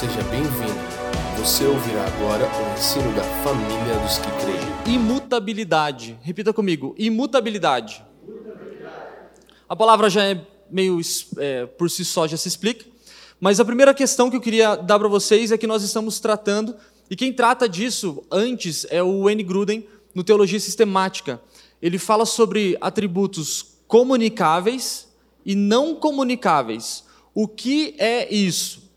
Seja bem-vindo. Você ouvirá agora o ensino da família dos que creem. Imutabilidade. Repita comigo: imutabilidade. A palavra já é meio é, por si só já se explica, mas a primeira questão que eu queria dar para vocês é que nós estamos tratando e quem trata disso antes é o N. Gruden no Teologia Sistemática. Ele fala sobre atributos comunicáveis e não comunicáveis. O que é isso?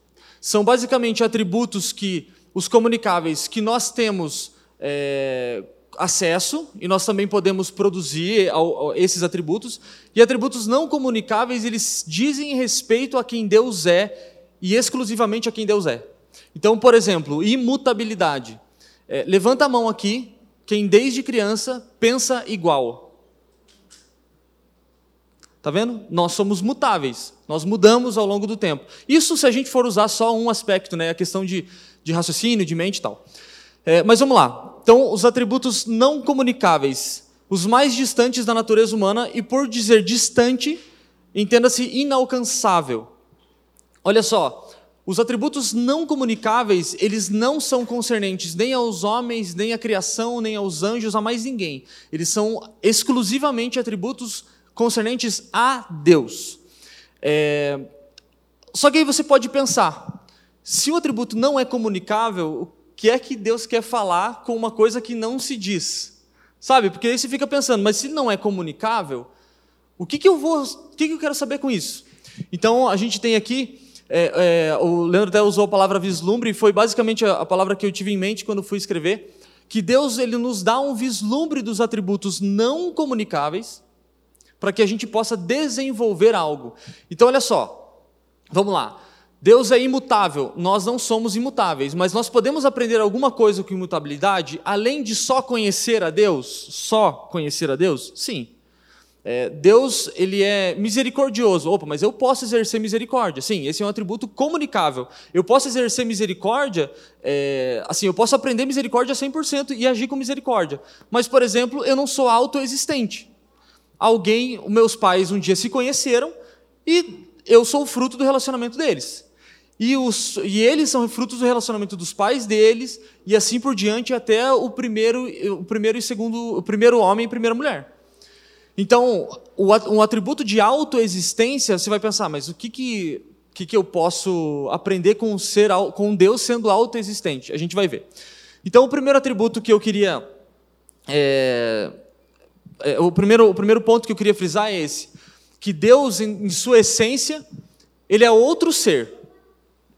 São basicamente atributos que os comunicáveis que nós temos é, acesso e nós também podemos produzir esses atributos. E atributos não comunicáveis, eles dizem respeito a quem Deus é e exclusivamente a quem Deus é. Então, por exemplo, imutabilidade. É, levanta a mão aqui, quem desde criança pensa igual. Tá vendo? Nós somos mutáveis, nós mudamos ao longo do tempo. Isso se a gente for usar só um aspecto, né? a questão de, de raciocínio, de mente e tal. É, mas vamos lá. Então, os atributos não comunicáveis, os mais distantes da natureza humana, e por dizer distante, entenda-se inalcançável. Olha só, os atributos não comunicáveis, eles não são concernentes nem aos homens, nem à criação, nem aos anjos, a mais ninguém. Eles são exclusivamente atributos concernentes a Deus. É... Só que aí você pode pensar: se o atributo não é comunicável, o que é que Deus quer falar com uma coisa que não se diz? Sabe? Porque aí você fica pensando, mas se não é comunicável, o que, que eu vou, o que, que eu quero saber com isso? Então a gente tem aqui, é, é, o Leandro até usou a palavra vislumbre, e foi basicamente a, a palavra que eu tive em mente quando fui escrever, que Deus ele nos dá um vislumbre dos atributos não comunicáveis, para que a gente possa desenvolver algo. Então, olha só, vamos lá. Deus é imutável, nós não somos imutáveis, mas nós podemos aprender alguma coisa com imutabilidade, além de só conhecer a Deus? Só conhecer a Deus? Sim. É, Deus, ele é misericordioso. Opa, mas eu posso exercer misericórdia. Sim, esse é um atributo comunicável. Eu posso exercer misericórdia, é, assim, eu posso aprender misericórdia 100% e agir com misericórdia. Mas, por exemplo, eu não sou autoexistente alguém, meus pais um dia se conheceram e eu sou o fruto do relacionamento deles. E, os, e eles são frutos do relacionamento dos pais deles e assim por diante até o primeiro, o primeiro e segundo, o primeiro homem e primeira mulher. Então, um atributo de autoexistência, você vai pensar, mas o que que, que, que eu posso aprender com ser com Deus sendo autoexistente? A gente vai ver. Então, o primeiro atributo que eu queria é, o, primeiro, o primeiro ponto que eu queria frisar é esse: que Deus, em, em sua essência, ele é outro ser.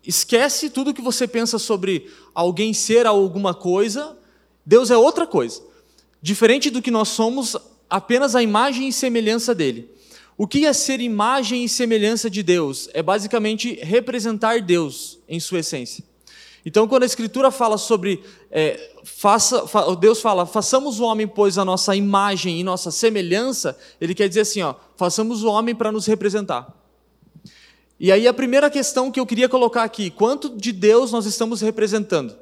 Esquece tudo que você pensa sobre alguém ser alguma coisa, Deus é outra coisa. Diferente do que nós somos, apenas a imagem e semelhança dele. O que é ser imagem e semelhança de Deus? É basicamente representar Deus em sua essência. Então, quando a Escritura fala sobre, é, faça, fa, Deus fala, façamos o homem, pois, a nossa imagem e nossa semelhança, ele quer dizer assim, ó, façamos o homem para nos representar. E aí a primeira questão que eu queria colocar aqui, quanto de Deus nós estamos representando?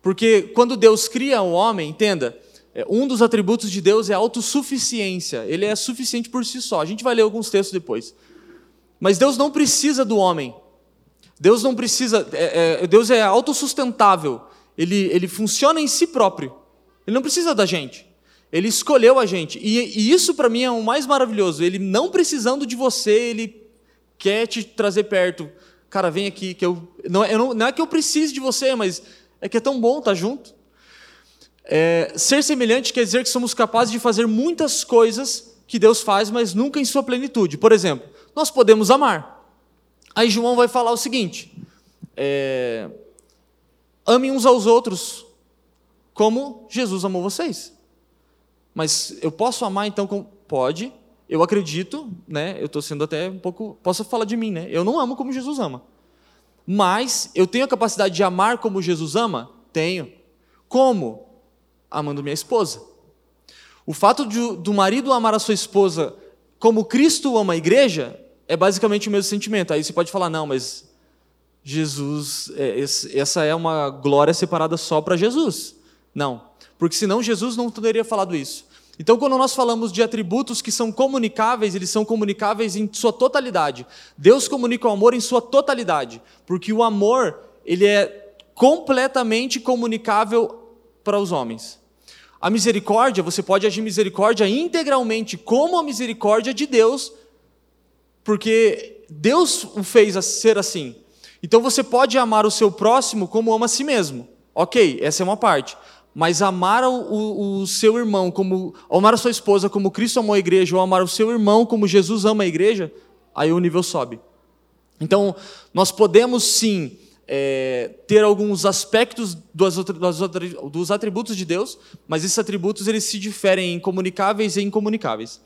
Porque quando Deus cria o homem, entenda, é, um dos atributos de Deus é a autossuficiência, ele é suficiente por si só. A gente vai ler alguns textos depois. Mas Deus não precisa do homem Deus não precisa, é, é, Deus é autossustentável, ele, ele funciona em si próprio, ele não precisa da gente, ele escolheu a gente, e, e isso para mim é o mais maravilhoso, ele não precisando de você, ele quer te trazer perto, cara, vem aqui, que eu não, eu não, não é que eu precise de você, mas é que é tão bom estar junto. É, ser semelhante quer dizer que somos capazes de fazer muitas coisas que Deus faz, mas nunca em sua plenitude. Por exemplo, nós podemos amar. Aí João vai falar o seguinte: é, amem uns aos outros como Jesus amou vocês. Mas eu posso amar então como. Pode, eu acredito, né? Eu estou sendo até um pouco. Posso falar de mim, né? Eu não amo como Jesus ama. Mas eu tenho a capacidade de amar como Jesus ama? Tenho. Como? Amando minha esposa. O fato de, do marido amar a sua esposa como Cristo ama a igreja é basicamente o mesmo sentimento. Aí você pode falar, não, mas Jesus, é, essa é uma glória separada só para Jesus. Não, porque senão Jesus não teria falado isso. Então, quando nós falamos de atributos que são comunicáveis, eles são comunicáveis em sua totalidade. Deus comunica o amor em sua totalidade, porque o amor, ele é completamente comunicável para os homens. A misericórdia, você pode agir misericórdia integralmente como a misericórdia de Deus, porque Deus o fez ser assim. Então você pode amar o seu próximo como ama a si mesmo. Ok, essa é uma parte. Mas amar o, o, seu irmão como. Amar a sua esposa como Cristo amou a igreja, ou amar o seu irmão como Jesus ama a igreja, aí o nível sobe. Então, nós podemos sim é, ter alguns aspectos dos, dos atributos de Deus, mas esses atributos eles se diferem em comunicáveis e incomunicáveis.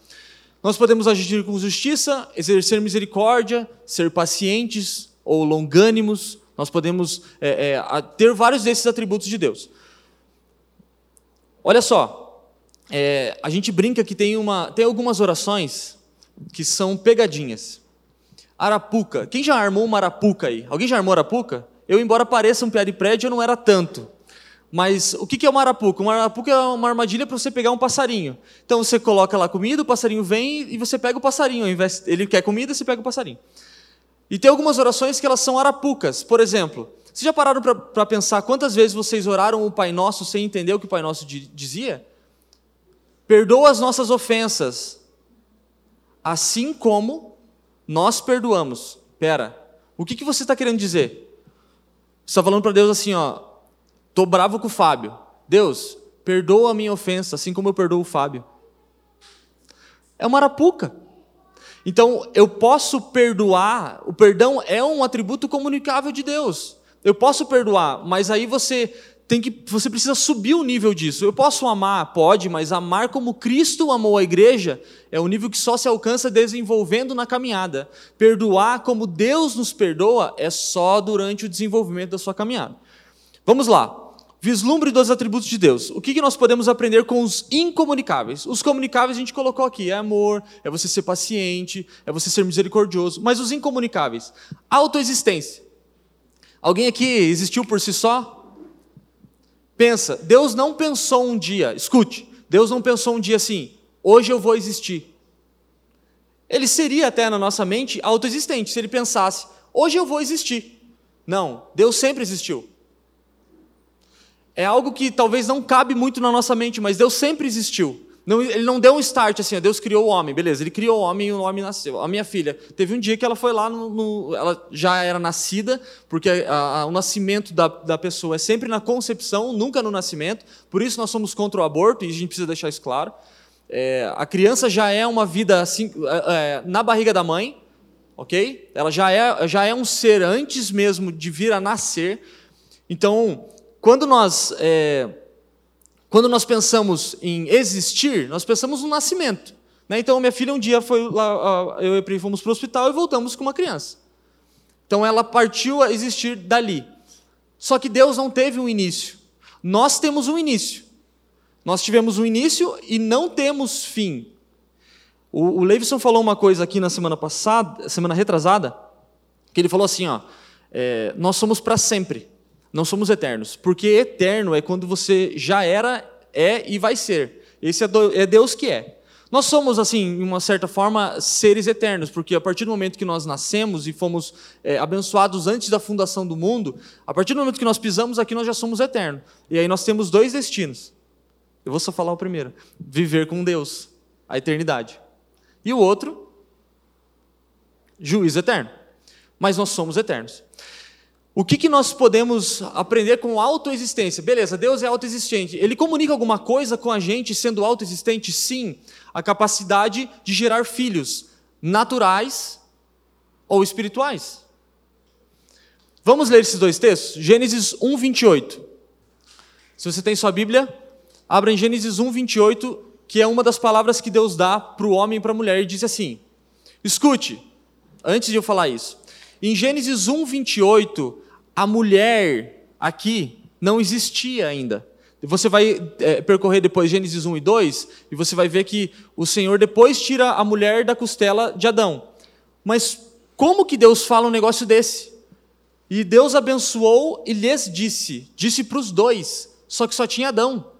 Nós podemos agir com justiça, exercer misericórdia, ser pacientes ou longânimos. Nós podemos é, é, ter vários desses atributos de Deus. Olha só, é, a gente brinca que tem, uma, tem algumas orações que são pegadinhas. Arapuca. Quem já armou uma arapuca aí? Alguém já armou arapuca? Eu, embora pareça um piada de prédio, eu não era tanto. Mas o que é uma arapuca? Uma arapuca é uma armadilha para você pegar um passarinho. Então você coloca lá comida, o passarinho vem e você pega o passarinho. Ele quer comida, você pega o passarinho. E tem algumas orações que elas são arapucas. Por exemplo, vocês já pararam para pensar quantas vezes vocês oraram o Pai Nosso sem entender o que o Pai Nosso dizia? Perdoa as nossas ofensas, assim como nós perdoamos. Pera, o que, que você está querendo dizer? Você está falando para Deus assim, ó, tô bravo com o Fábio. Deus, perdoa a minha ofensa, assim como eu perdoo o Fábio. É uma arapuca. Então, eu posso perdoar, o perdão é um atributo comunicável de Deus. Eu posso perdoar, mas aí você tem que você precisa subir o nível disso. Eu posso amar, pode, mas amar como Cristo amou a igreja é um nível que só se alcança desenvolvendo na caminhada. Perdoar como Deus nos perdoa é só durante o desenvolvimento da sua caminhada. Vamos lá. Vislumbre dos atributos de Deus. O que nós podemos aprender com os incomunicáveis? Os comunicáveis a gente colocou aqui: é amor, é você ser paciente, é você ser misericordioso. Mas os incomunicáveis, autoexistência. Alguém aqui existiu por si só? Pensa, Deus não pensou um dia, escute, Deus não pensou um dia assim, hoje eu vou existir. Ele seria até na nossa mente autoexistente se ele pensasse, hoje eu vou existir. Não, Deus sempre existiu. É algo que talvez não cabe muito na nossa mente, mas Deus sempre existiu. Não, ele não deu um start assim, Deus criou o homem, beleza, ele criou o homem e o homem nasceu. A minha filha, teve um dia que ela foi lá, no, no ela já era nascida, porque a, a, o nascimento da, da pessoa é sempre na concepção, nunca no nascimento, por isso nós somos contra o aborto, e a gente precisa deixar isso claro. É, a criança já é uma vida assim, é, é na barriga da mãe, ok? Ela já é, já é um ser antes mesmo de vir a nascer. Então, quando nós. É, quando nós pensamos em existir, nós pensamos no nascimento. Né? Então, minha filha um dia foi lá, eu e a Pri fomos para o hospital e voltamos com uma criança. Então, ela partiu a existir dali. Só que Deus não teve um início. Nós temos um início. Nós tivemos um início e não temos fim. O, o Leivson falou uma coisa aqui na semana passada, semana retrasada, que ele falou assim: ó, é, nós somos para sempre não somos eternos. Porque eterno é quando você já era, é e vai ser. Esse é Deus que é. Nós somos, assim, de uma certa forma, seres eternos, porque a partir do momento que nós nascemos e fomos é, abençoados antes da fundação do mundo, a partir do momento que nós pisamos aqui, nós já somos eternos. E aí nós temos dois destinos. Eu vou só falar o primeiro: viver com Deus, a eternidade. E o outro, juízo eterno. Mas nós somos eternos. O que, que nós podemos aprender com autoexistência? Beleza, Deus é autoexistente. Ele comunica alguma coisa com a gente sendo autoexistente? Sim. A capacidade de gerar filhos naturais ou espirituais. Vamos ler esses dois textos? Gênesis 1, 28. Se você tem sua Bíblia, abra em Gênesis 1, 28, que é uma das palavras que Deus dá para o homem e para a mulher, e diz assim: Escute, antes de eu falar isso. Em Gênesis 1, 28, a mulher aqui não existia ainda. Você vai é, percorrer depois Gênesis 1 e 2 e você vai ver que o Senhor depois tira a mulher da costela de Adão. Mas como que Deus fala um negócio desse? E Deus abençoou e lhes disse, disse para os dois, só que só tinha Adão.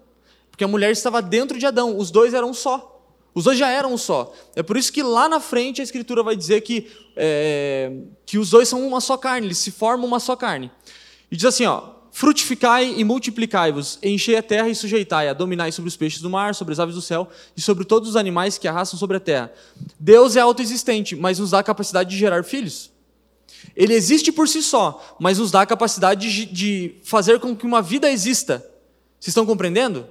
porque a mulher estava dentro de Adão, os dois eram só. Os dois já eram um só. É por isso que lá na frente a Escritura vai dizer que, é, que os dois são uma só carne, eles se formam uma só carne. E diz assim: ó, frutificai e multiplicai-vos, enchei a terra e sujeitai-a, dominai sobre os peixes do mar, sobre as aves do céu e sobre todos os animais que arrastam sobre a terra. Deus é autoexistente, mas nos dá a capacidade de gerar filhos. Ele existe por si só, mas nos dá a capacidade de, de fazer com que uma vida exista. Vocês estão compreendendo?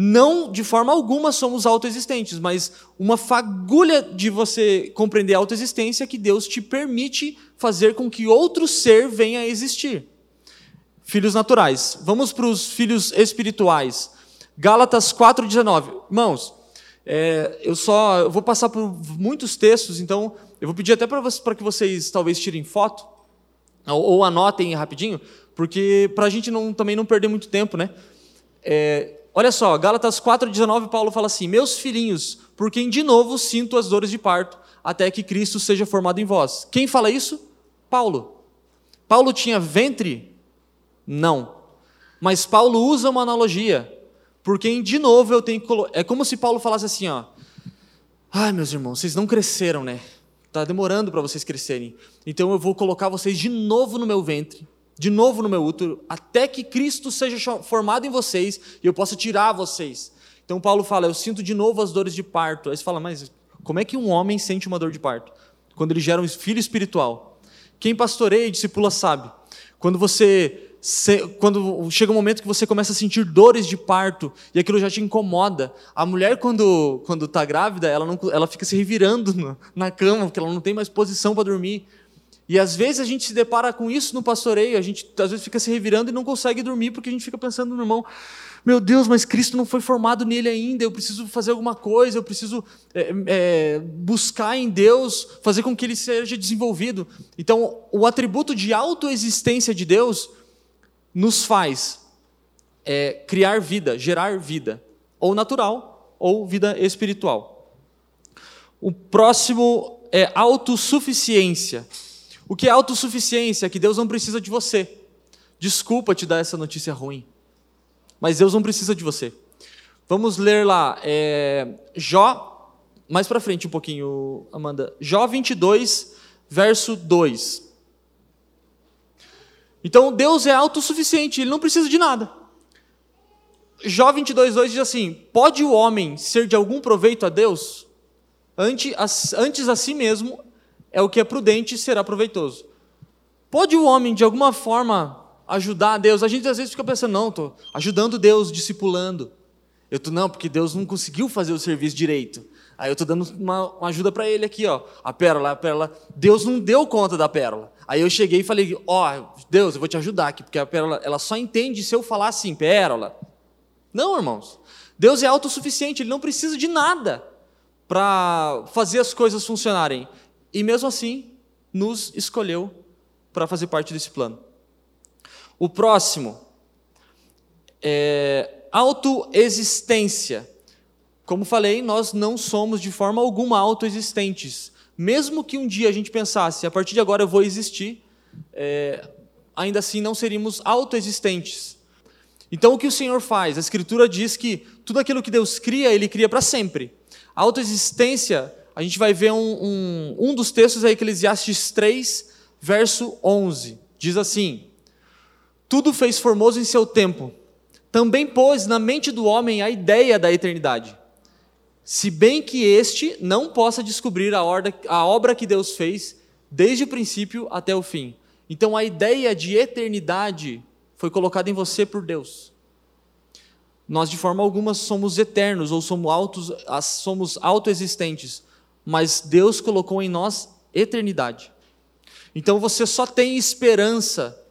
Não de forma alguma somos autoexistentes, mas uma fagulha de você compreender a autoexistência é que Deus te permite fazer com que outro ser venha a existir. Filhos naturais. Vamos para os filhos espirituais. Gálatas 4,19. Irmãos, é, eu só eu vou passar por muitos textos, então eu vou pedir até para que vocês talvez tirem foto ou, ou anotem rapidinho, porque para a gente não, também não perder muito tempo, né? É, Olha só, Gálatas 4,19, Paulo fala assim: Meus filhinhos, por quem de novo sinto as dores de parto, até que Cristo seja formado em vós. Quem fala isso? Paulo. Paulo tinha ventre? Não. Mas Paulo usa uma analogia. Por quem de novo eu tenho que É como se Paulo falasse assim: ó. Ai, meus irmãos, vocês não cresceram, né? Está demorando para vocês crescerem. Então eu vou colocar vocês de novo no meu ventre de novo no meu útero, até que Cristo seja formado em vocês e eu possa tirar vocês. Então Paulo fala: Eu sinto de novo as dores de parto. Aí você fala, mas como é que um homem sente uma dor de parto? Quando ele gera um filho espiritual. Quem pastoreia e discipula sabe. Quando você. Quando chega um momento que você começa a sentir dores de parto e aquilo já te incomoda. A mulher, quando está grávida, ela, não, ela fica se revirando na cama, porque ela não tem mais posição para dormir. E às vezes a gente se depara com isso no pastoreio, a gente às vezes fica se revirando e não consegue dormir porque a gente fica pensando no irmão, meu Deus, mas Cristo não foi formado nele ainda, eu preciso fazer alguma coisa, eu preciso é, é, buscar em Deus, fazer com que ele seja desenvolvido. Então, o atributo de autoexistência de Deus nos faz é, criar vida, gerar vida, ou natural, ou vida espiritual. O próximo é autossuficiência. O que é autossuficiência? É que Deus não precisa de você. Desculpa te dar essa notícia ruim. Mas Deus não precisa de você. Vamos ler lá, é, Jó, mais para frente um pouquinho, Amanda. Jó 22, verso 2. Então Deus é autossuficiente, ele não precisa de nada. Jó 22, 2 diz assim: Pode o homem ser de algum proveito a Deus? Antes, antes a si mesmo é o que é prudente e será proveitoso. Pode o homem, de alguma forma, ajudar a Deus? A gente às vezes fica pensando, não, estou ajudando Deus, discipulando. Eu estou, não, porque Deus não conseguiu fazer o serviço direito. Aí eu estou dando uma, uma ajuda para ele aqui, ó. A pérola, a pérola. Deus não deu conta da pérola. Aí eu cheguei e falei, ó, oh, Deus, eu vou te ajudar aqui, porque a pérola, ela só entende se eu falar assim, pérola. Não, irmãos. Deus é autossuficiente, ele não precisa de nada para fazer as coisas funcionarem. E mesmo assim, nos escolheu para fazer parte desse plano. O próximo é autoexistência. Como falei, nós não somos de forma alguma autoexistentes. Mesmo que um dia a gente pensasse, a partir de agora eu vou existir, é, ainda assim não seríamos autoexistentes. Então o que o Senhor faz? A Escritura diz que tudo aquilo que Deus cria, Ele cria para sempre. A autoexistência a gente vai ver um, um, um dos textos é Eclesiastes 3, verso 11. Diz assim: Tudo fez formoso em seu tempo, também pôs na mente do homem a ideia da eternidade, se bem que este não possa descobrir a, ordem, a obra que Deus fez desde o princípio até o fim. Então a ideia de eternidade foi colocada em você por Deus. Nós de forma alguma somos eternos ou somos autos, somos autoexistentes mas Deus colocou em nós eternidade. Então você só tem esperança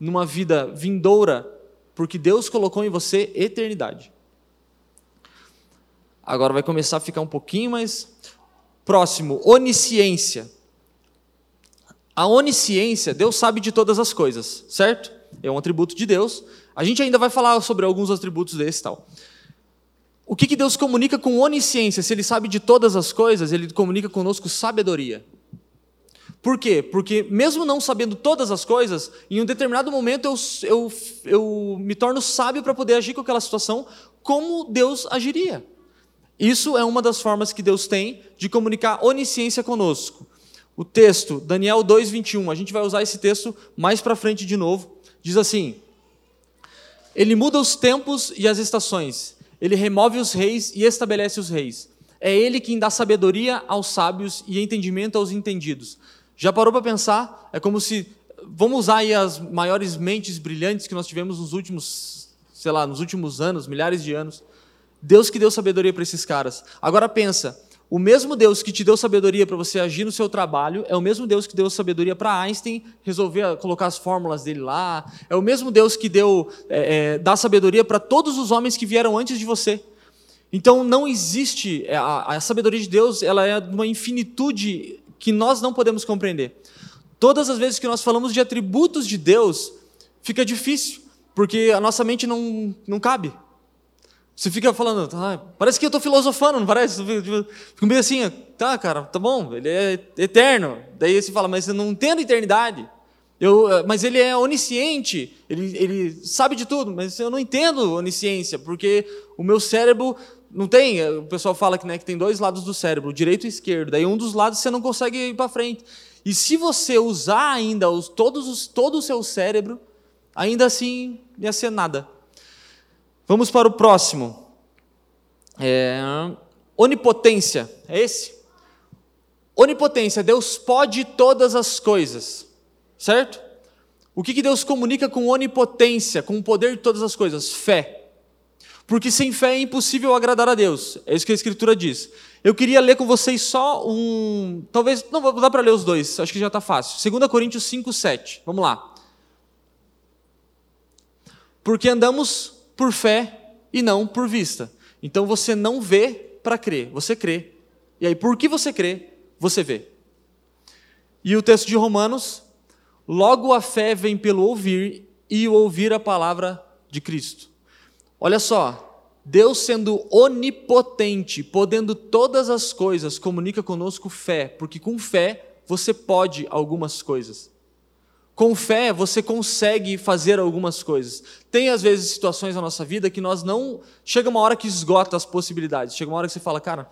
numa vida vindoura, porque Deus colocou em você eternidade. Agora vai começar a ficar um pouquinho mais próximo, onisciência. A onisciência, Deus sabe de todas as coisas, certo? É um atributo de Deus. A gente ainda vai falar sobre alguns atributos desse tal. O que, que Deus comunica com onisciência? Se Ele sabe de todas as coisas, Ele comunica conosco sabedoria. Por quê? Porque, mesmo não sabendo todas as coisas, em um determinado momento eu, eu, eu me torno sábio para poder agir com aquela situação como Deus agiria. Isso é uma das formas que Deus tem de comunicar onisciência conosco. O texto, Daniel 2,21, a gente vai usar esse texto mais para frente de novo. Diz assim: Ele muda os tempos e as estações, ele remove os reis e estabelece os reis. É ele quem dá sabedoria aos sábios e entendimento aos entendidos. Já parou para pensar? É como se vamos usar aí as maiores mentes brilhantes que nós tivemos nos últimos, sei lá, nos últimos anos, milhares de anos. Deus que deu sabedoria para esses caras. Agora pensa, o mesmo Deus que te deu sabedoria para você agir no seu trabalho é o mesmo Deus que deu sabedoria para Einstein resolver colocar as fórmulas dele lá. É o mesmo Deus que deu é, é, dá sabedoria para todos os homens que vieram antes de você. Então não existe é, a, a sabedoria de Deus, ela é uma infinitude que nós não podemos compreender. Todas as vezes que nós falamos de atributos de Deus, fica difícil, porque a nossa mente não, não cabe. Você fica falando, ah, parece que eu estou filosofando, não parece? Fico meio assim, tá, cara, tá bom, ele é eterno. Daí você fala, mas eu não entendo eternidade. Eu, eh, mas ele é onisciente, ele, ele sabe de tudo, mas eu não entendo onisciência, porque o meu cérebro não tem, o pessoal fala que, né, que tem dois lados do cérebro, direito e esquerdo. Daí um dos lados você não consegue ir para frente. E se você usar ainda os, todos os, todo o seu cérebro, ainda assim ia ser nada. Vamos para o próximo. É, onipotência, é esse? Onipotência, Deus pode todas as coisas, certo? O que, que Deus comunica com onipotência, com o poder de todas as coisas? Fé. Porque sem fé é impossível agradar a Deus. É isso que a Escritura diz. Eu queria ler com vocês só um. Talvez. Não, vou dar para ler os dois, acho que já está fácil. 2 Coríntios 5, 7. Vamos lá. Porque andamos por fé e não por vista. Então você não vê para crer, você crê. E aí, por que você crê, você vê. E o texto de Romanos: logo a fé vem pelo ouvir, e o ouvir a palavra de Cristo. Olha só, Deus sendo onipotente, podendo todas as coisas, comunica conosco fé, porque com fé você pode algumas coisas. Com fé você consegue fazer algumas coisas. Tem às vezes situações na nossa vida que nós não. Chega uma hora que esgota as possibilidades. Chega uma hora que você fala, cara,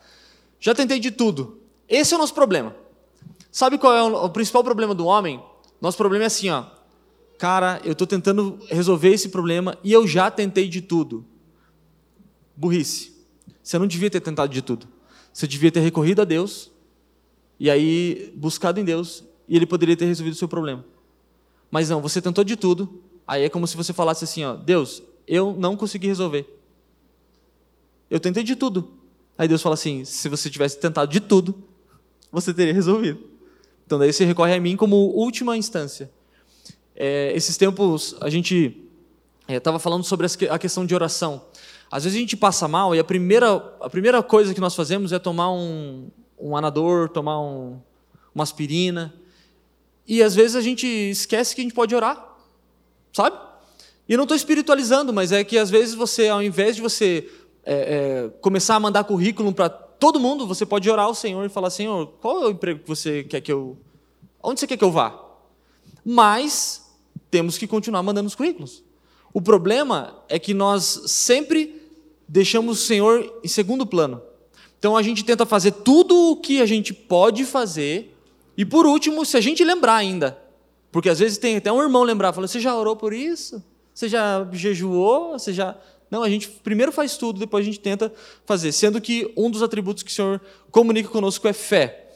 já tentei de tudo. Esse é o nosso problema. Sabe qual é o principal problema do homem? Nosso problema é assim, ó cara, eu estou tentando resolver esse problema e eu já tentei de tudo. Burrice. Você não devia ter tentado de tudo. Você devia ter recorrido a Deus e aí buscado em Deus e Ele poderia ter resolvido o seu problema. Mas não, você tentou de tudo. Aí é como se você falasse assim, ó, Deus, eu não consegui resolver. Eu tentei de tudo. Aí Deus fala assim, se você tivesse tentado de tudo, você teria resolvido. Então daí você recorre a mim como última instância. É, esses tempos a gente estava é, falando sobre a questão de oração. Às vezes a gente passa mal e a primeira, a primeira coisa que nós fazemos é tomar um, um anador, tomar um, uma aspirina. E às vezes a gente esquece que a gente pode orar, sabe? E não estou espiritualizando, mas é que às vezes você, ao invés de você é, é, começar a mandar currículo para todo mundo, você pode orar ao Senhor e falar: Senhor, qual é o emprego que você quer que eu. Onde você quer que eu vá? Mas temos que continuar mandando os currículos. O problema é que nós sempre deixamos o Senhor em segundo plano. Então a gente tenta fazer tudo o que a gente pode fazer, e por último, se a gente lembrar ainda, porque às vezes tem até um irmão lembrar, fala: Você já orou por isso? Você já jejuou? Você já. Não, a gente primeiro faz tudo, depois a gente tenta fazer. Sendo que um dos atributos que o Senhor comunica conosco é fé.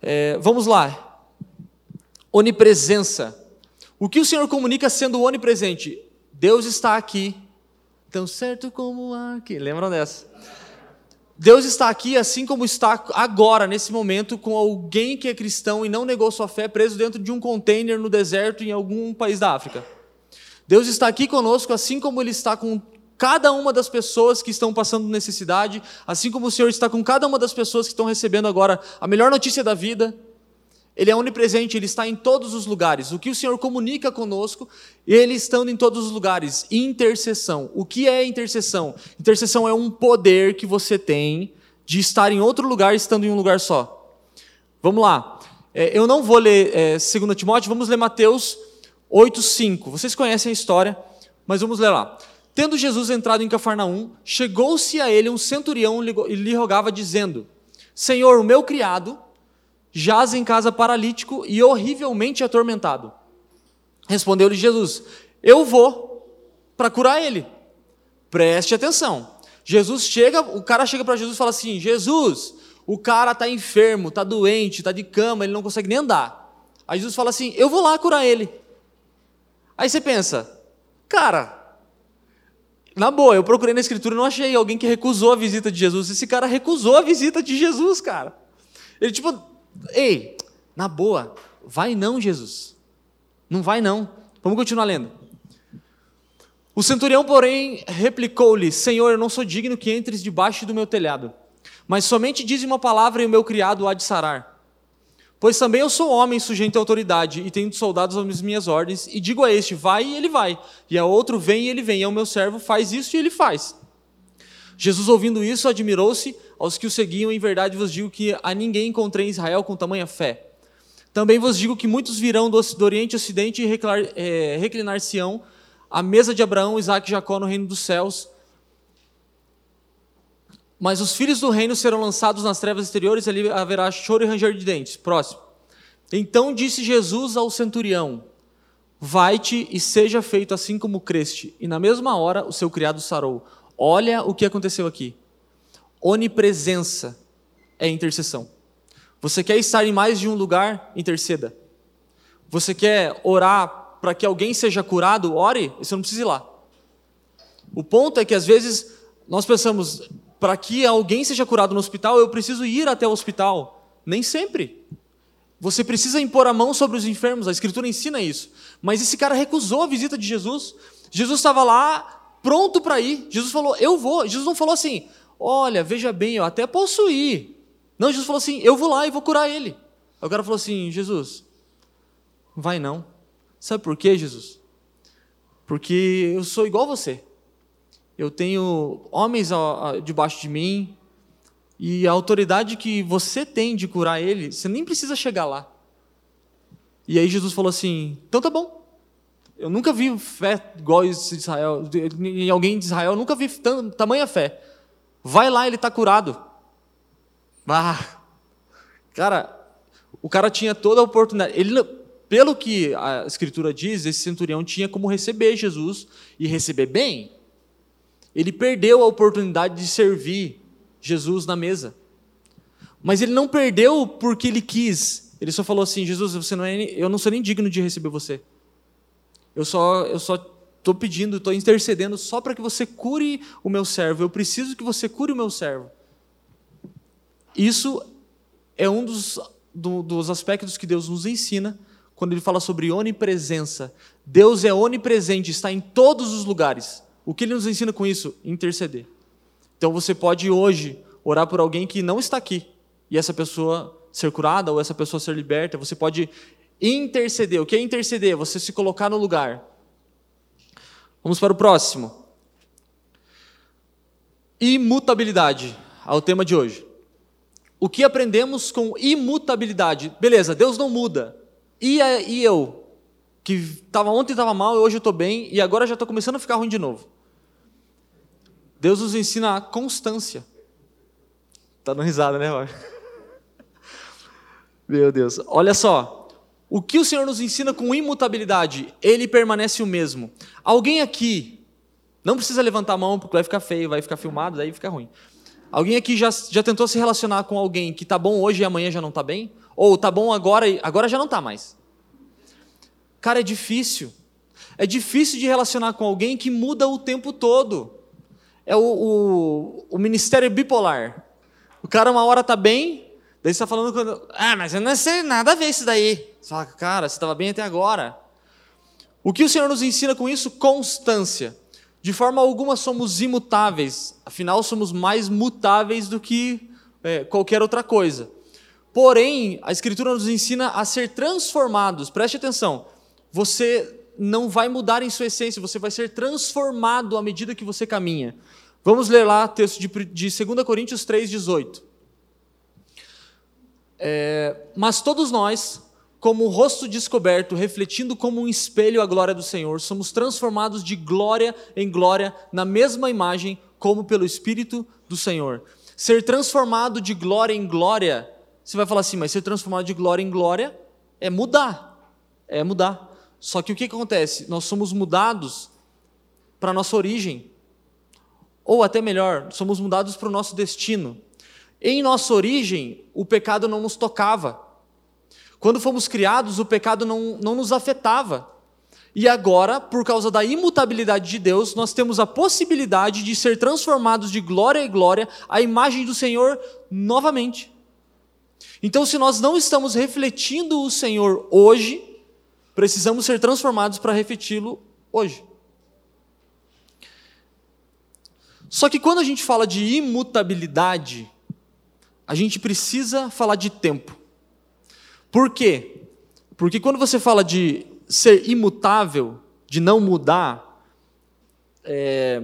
É, vamos lá. Onipresença. O que o Senhor comunica sendo onipresente? Deus está aqui, tão certo como aqui. Lembram dessa? Deus está aqui assim como está agora, nesse momento, com alguém que é cristão e não negou sua fé, preso dentro de um container no deserto em algum país da África. Deus está aqui conosco, assim como Ele está com cada uma das pessoas que estão passando necessidade, assim como o Senhor está com cada uma das pessoas que estão recebendo agora a melhor notícia da vida, ele é onipresente, ele está em todos os lugares. O que o Senhor comunica conosco, ele estando em todos os lugares. Intercessão. O que é intercessão? Intercessão é um poder que você tem de estar em outro lugar estando em um lugar só. Vamos lá. É, eu não vou ler é, 2 Timóteo, vamos ler Mateus 8, 5. Vocês conhecem a história, mas vamos ler lá. Tendo Jesus entrado em Cafarnaum, chegou-se a ele um centurião e lhe rogava, dizendo: Senhor, o meu criado jaz em casa paralítico e horrivelmente atormentado. Respondeu-lhe Jesus: Eu vou para curar ele. Preste atenção. Jesus chega, o cara chega para Jesus e fala assim: Jesus, o cara está enfermo, está doente, está de cama, ele não consegue nem andar. Aí Jesus fala assim: Eu vou lá curar ele. Aí você pensa, cara, na boa, eu procurei na escritura e não achei alguém que recusou a visita de Jesus. Esse cara recusou a visita de Jesus, cara. Ele tipo, ei, na boa, vai não, Jesus. Não vai não. Vamos continuar lendo. O centurião, porém, replicou-lhe: Senhor, eu não sou digno que entres debaixo do meu telhado, mas somente dize uma palavra e o meu criado há de sarar. Pois também eu sou homem sujeito à autoridade e tenho soldados às minhas ordens, e digo a este: vai e ele vai, e a outro: vem e ele vem, e ao meu servo: faz isso e ele faz. Jesus, ouvindo isso, admirou-se aos que o seguiam, em verdade vos digo que a ninguém encontrei em Israel com tamanha fé. Também vos digo que muitos virão do, Oriente e Ocidente e é, reclinar-se-ão a mesa de Abraão, Isaac e Jacó no reino dos céus. Mas os filhos do reino serão lançados nas trevas exteriores, e ali haverá choro e ranger de dentes. Próximo. Então disse Jesus ao centurião: Vai-te e seja feito assim como creste. E na mesma hora o seu criado sarou. Olha o que aconteceu aqui. Onipresença é intercessão. Você quer estar em mais de um lugar? Interceda. Você quer orar para que alguém seja curado, ore, você não precisa ir lá. O ponto é que às vezes nós pensamos, para que alguém seja curado no hospital, eu preciso ir até o hospital. Nem sempre. Você precisa impor a mão sobre os enfermos, a Escritura ensina isso. Mas esse cara recusou a visita de Jesus. Jesus estava lá, pronto para ir. Jesus falou, eu vou. Jesus não falou assim, olha, veja bem, eu até posso ir. Não, Jesus falou assim, eu vou lá e vou curar ele. Aí o cara falou assim, Jesus, vai não. Sabe por quê, Jesus? Porque eu sou igual você. Eu tenho homens debaixo de mim, e a autoridade que você tem de curar ele, você nem precisa chegar lá. E aí Jesus falou assim: então tá bom. Eu nunca vi fé igual Israel, em alguém de Israel, eu nunca vi tamanha fé. Vai lá, ele está curado. Ah, cara, o cara tinha toda a oportunidade. Ele, pelo que a Escritura diz, esse centurião tinha como receber Jesus e receber bem. Ele perdeu a oportunidade de servir Jesus na mesa. Mas ele não perdeu porque ele quis. Ele só falou assim: Jesus, você não é, eu não sou nem digno de receber você. Eu só, eu só estou pedindo, estou intercedendo só para que você cure o meu servo. Eu preciso que você cure o meu servo. Isso é um dos, do, dos aspectos que Deus nos ensina quando ele fala sobre onipresença. Deus é onipresente, está em todos os lugares. O que ele nos ensina com isso? Interceder. Então você pode hoje orar por alguém que não está aqui e essa pessoa ser curada ou essa pessoa ser liberta. Você pode interceder. O que é interceder? Você se colocar no lugar. Vamos para o próximo. Imutabilidade, ao tema de hoje. O que aprendemos com imutabilidade? Beleza, Deus não muda. E, a, e eu, que estava ontem estava mal hoje estou bem e agora já estou começando a ficar ruim de novo. Deus nos ensina a constância. Tá dando risada, né, Roger? Meu Deus. Olha só. O que o Senhor nos ensina com imutabilidade? Ele permanece o mesmo. Alguém aqui, não precisa levantar a mão porque vai ficar feio, vai ficar filmado, daí fica ruim. Alguém aqui já, já tentou se relacionar com alguém que está bom hoje e amanhã já não está bem? Ou tá bom agora e agora já não tá mais. Cara, é difícil. É difícil de relacionar com alguém que muda o tempo todo. É o, o, o ministério bipolar. O cara uma hora tá bem, daí você tá falando quando. Ah, mas eu não sei nada a ver isso daí. Você fala, cara, você estava bem até agora. O que o Senhor nos ensina com isso? Constância. De forma alguma somos imutáveis, afinal somos mais mutáveis do que é, qualquer outra coisa. Porém, a Escritura nos ensina a ser transformados. Preste atenção. Você não vai mudar em sua essência, você vai ser transformado à medida que você caminha. Vamos ler lá o texto de, de 2 Coríntios 3,18. É, mas todos nós, como o rosto descoberto, refletindo como um espelho a glória do Senhor, somos transformados de glória em glória na mesma imagem, como pelo Espírito do Senhor. Ser transformado de glória em glória, você vai falar assim, mas ser transformado de glória em glória é mudar. É mudar. Só que o que acontece? Nós somos mudados para a nossa origem. Ou até melhor, somos mudados para o nosso destino. Em nossa origem, o pecado não nos tocava. Quando fomos criados, o pecado não, não nos afetava. E agora, por causa da imutabilidade de Deus, nós temos a possibilidade de ser transformados de glória em glória à imagem do Senhor novamente. Então, se nós não estamos refletindo o Senhor hoje, precisamos ser transformados para refleti-lo hoje. Só que quando a gente fala de imutabilidade, a gente precisa falar de tempo. Por quê? Porque quando você fala de ser imutável, de não mudar, é,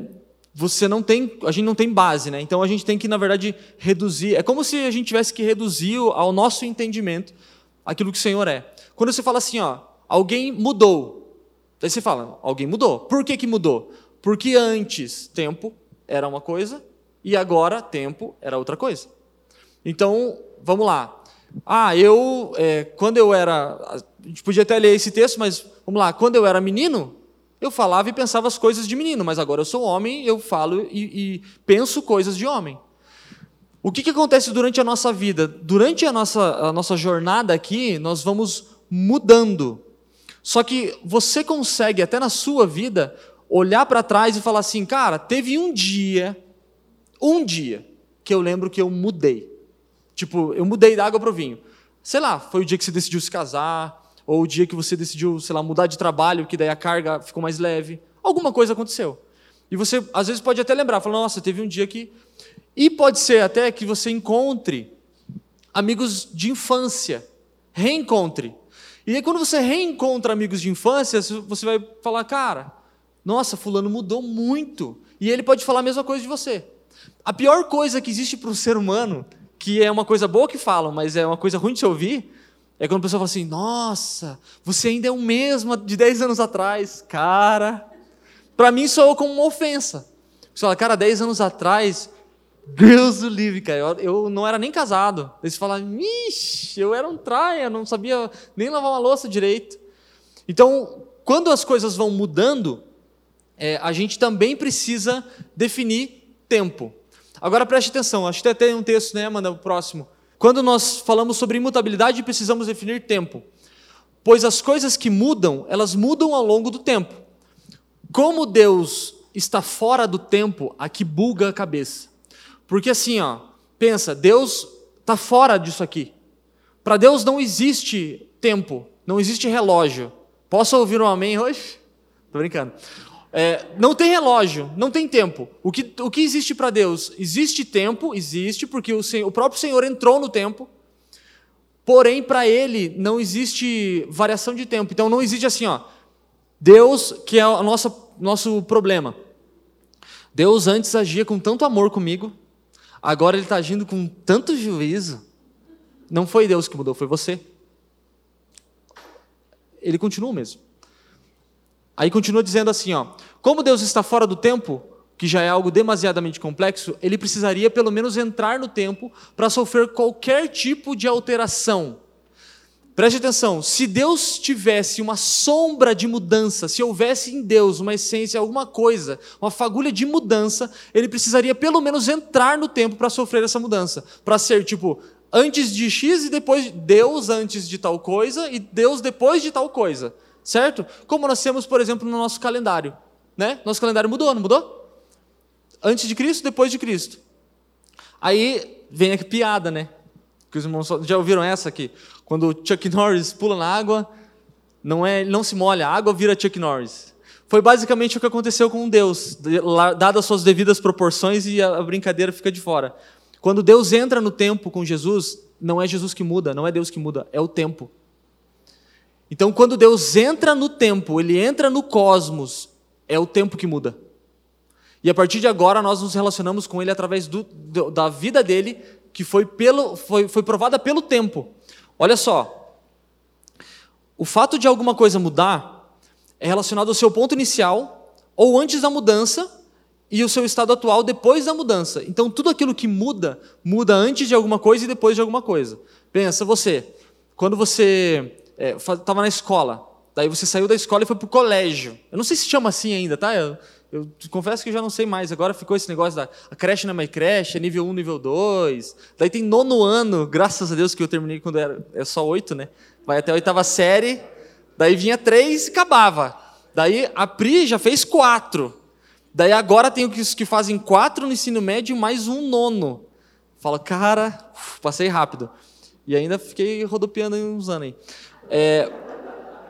você não tem, a gente não tem base, né? Então a gente tem que, na verdade, reduzir. É como se a gente tivesse que reduzir ao nosso entendimento aquilo que o Senhor é. Quando você fala assim, ó, alguém mudou. Daí você fala, alguém mudou. Por que, que mudou? Porque antes tempo era uma coisa e agora tempo era outra coisa. Então, vamos lá. Ah, eu, é, quando eu era. A gente podia até ler esse texto, mas vamos lá. Quando eu era menino, eu falava e pensava as coisas de menino, mas agora eu sou homem, eu falo e, e penso coisas de homem. O que, que acontece durante a nossa vida? Durante a nossa, a nossa jornada aqui, nós vamos mudando. Só que você consegue, até na sua vida, olhar para trás e falar assim: cara, teve um dia, um dia, que eu lembro que eu mudei. Tipo, eu mudei da água para o vinho. Sei lá, foi o dia que você decidiu se casar, ou o dia que você decidiu, sei lá, mudar de trabalho, que daí a carga ficou mais leve. Alguma coisa aconteceu. E você, às vezes, pode até lembrar, falar, nossa, teve um dia que. E pode ser até que você encontre amigos de infância. Reencontre. E aí, quando você reencontra amigos de infância, você vai falar, cara, nossa, Fulano mudou muito. E ele pode falar a mesma coisa de você. A pior coisa que existe para o ser humano que é uma coisa boa que falam, mas é uma coisa ruim de se ouvir, é quando a pessoa fala assim: Nossa, você ainda é o mesmo de 10 anos atrás. Cara, para mim soou como uma ofensa. Você fala, cara, 10 anos atrás, Deus do livre, cara, eu, não era nem casado. Aí você fala, Ixi, eu era um traia, não sabia nem lavar uma louça direito. Então, quando as coisas vão mudando, é, a gente também precisa definir tempo. Agora preste atenção, acho que até tem um texto, né, Amanda, o próximo. Quando nós falamos sobre imutabilidade, precisamos definir tempo. Pois as coisas que mudam, elas mudam ao longo do tempo. Como Deus está fora do tempo, aqui buga a cabeça. Porque assim, ó, pensa, Deus está fora disso aqui. Para Deus não existe tempo, não existe relógio. Posso ouvir um amém hoje? Estou brincando. É, não tem relógio, não tem tempo. O que, o que existe para Deus? Existe tempo, existe, porque o, o próprio Senhor entrou no tempo. Porém, para Ele não existe variação de tempo. Então não existe assim, ó. Deus, que é o nosso, nosso problema. Deus antes agia com tanto amor comigo, agora Ele está agindo com tanto juízo. Não foi Deus que mudou, foi você. Ele continua o mesmo. Aí continua dizendo assim, ó: Como Deus está fora do tempo, que já é algo demasiadamente complexo, ele precisaria pelo menos entrar no tempo para sofrer qualquer tipo de alteração. Preste atenção, se Deus tivesse uma sombra de mudança, se houvesse em Deus uma essência, alguma coisa, uma fagulha de mudança, ele precisaria pelo menos entrar no tempo para sofrer essa mudança, para ser tipo antes de X e depois Deus antes de tal coisa e Deus depois de tal coisa certo? Como nós temos, por exemplo, no nosso calendário. Né? Nosso calendário mudou, não mudou? Antes de Cristo, depois de Cristo. Aí vem a piada, né? Que os irmãos já ouviram essa aqui? Quando Chuck Norris pula na água, não é, não se molha, a água vira Chuck Norris. Foi basicamente o que aconteceu com Deus, dadas suas devidas proporções e a brincadeira fica de fora. Quando Deus entra no tempo com Jesus, não é Jesus que muda, não é Deus que muda, é o tempo. Então, quando Deus entra no tempo, ele entra no cosmos, é o tempo que muda. E a partir de agora, nós nos relacionamos com ele através do, da vida dele, que foi, pelo, foi, foi provada pelo tempo. Olha só. O fato de alguma coisa mudar é relacionado ao seu ponto inicial ou antes da mudança e o seu estado atual depois da mudança. Então, tudo aquilo que muda, muda antes de alguma coisa e depois de alguma coisa. Pensa você, quando você estava é, na escola, daí você saiu da escola e foi para o colégio. Eu não sei se chama assim ainda, tá? Eu, eu confesso que eu já não sei mais. Agora ficou esse negócio da a creche não é mais creche, é nível 1, nível 2. Daí tem nono ano, graças a Deus que eu terminei quando era é só oito, né? Vai até a oitava série, daí vinha três e acabava. Daí a Pri já fez quatro. Daí agora tem os que fazem quatro no ensino médio mais um nono. Fala, cara, uf, passei rápido. E ainda fiquei rodopiando uns anos aí. É,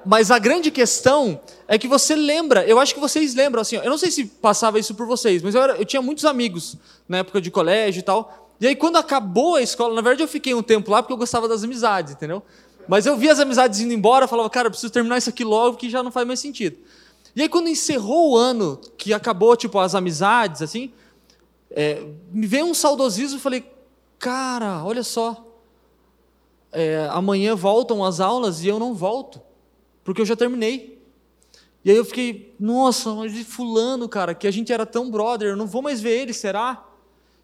mas a grande questão é que você lembra, eu acho que vocês lembram, assim, eu não sei se passava isso por vocês, mas eu, era, eu tinha muitos amigos na época de colégio e tal. E aí, quando acabou a escola, na verdade eu fiquei um tempo lá porque eu gostava das amizades, entendeu? Mas eu via as amizades indo embora, falava, cara, preciso terminar isso aqui logo, que já não faz mais sentido. E aí, quando encerrou o ano, que acabou, tipo, as amizades, assim, é, me veio um saudosismo e falei, cara, olha só, é, amanhã voltam as aulas e eu não volto, porque eu já terminei. E aí eu fiquei, nossa, mas fulano, cara, que a gente era tão brother, eu não vou mais ver ele, será?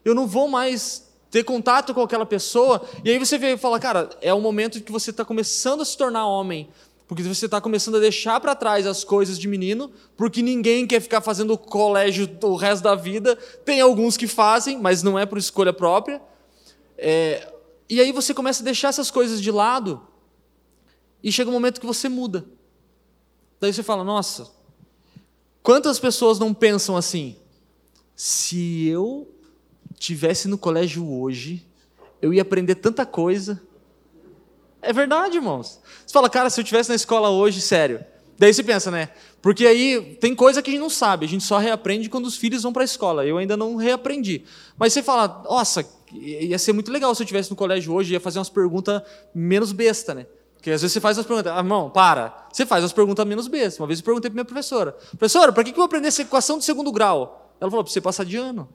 Eu não vou mais ter contato com aquela pessoa. E aí você vê e fala, cara, é o momento que você está começando a se tornar homem. Porque você está começando a deixar para trás as coisas de menino, porque ninguém quer ficar fazendo colégio o resto da vida. Tem alguns que fazem, mas não é por escolha própria. É, e aí você começa a deixar essas coisas de lado, e chega um momento que você muda. Daí você fala: nossa, quantas pessoas não pensam assim? Se eu tivesse no colégio hoje, eu ia aprender tanta coisa é verdade, irmãos. Você fala, cara, se eu tivesse na escola hoje, sério. Daí você pensa, né? Porque aí tem coisa que a gente não sabe, a gente só reaprende quando os filhos vão para a escola. Eu ainda não reaprendi. Mas você fala, nossa, ia ser muito legal se eu estivesse no colégio hoje, ia fazer umas perguntas menos besta, né? Porque às vezes você faz as perguntas, ah, irmão, para. Você faz as perguntas menos bestas. Uma vez eu perguntei para minha professora: professora, para que eu vou aprender essa equação de segundo grau? Ela falou: para você passar de ano.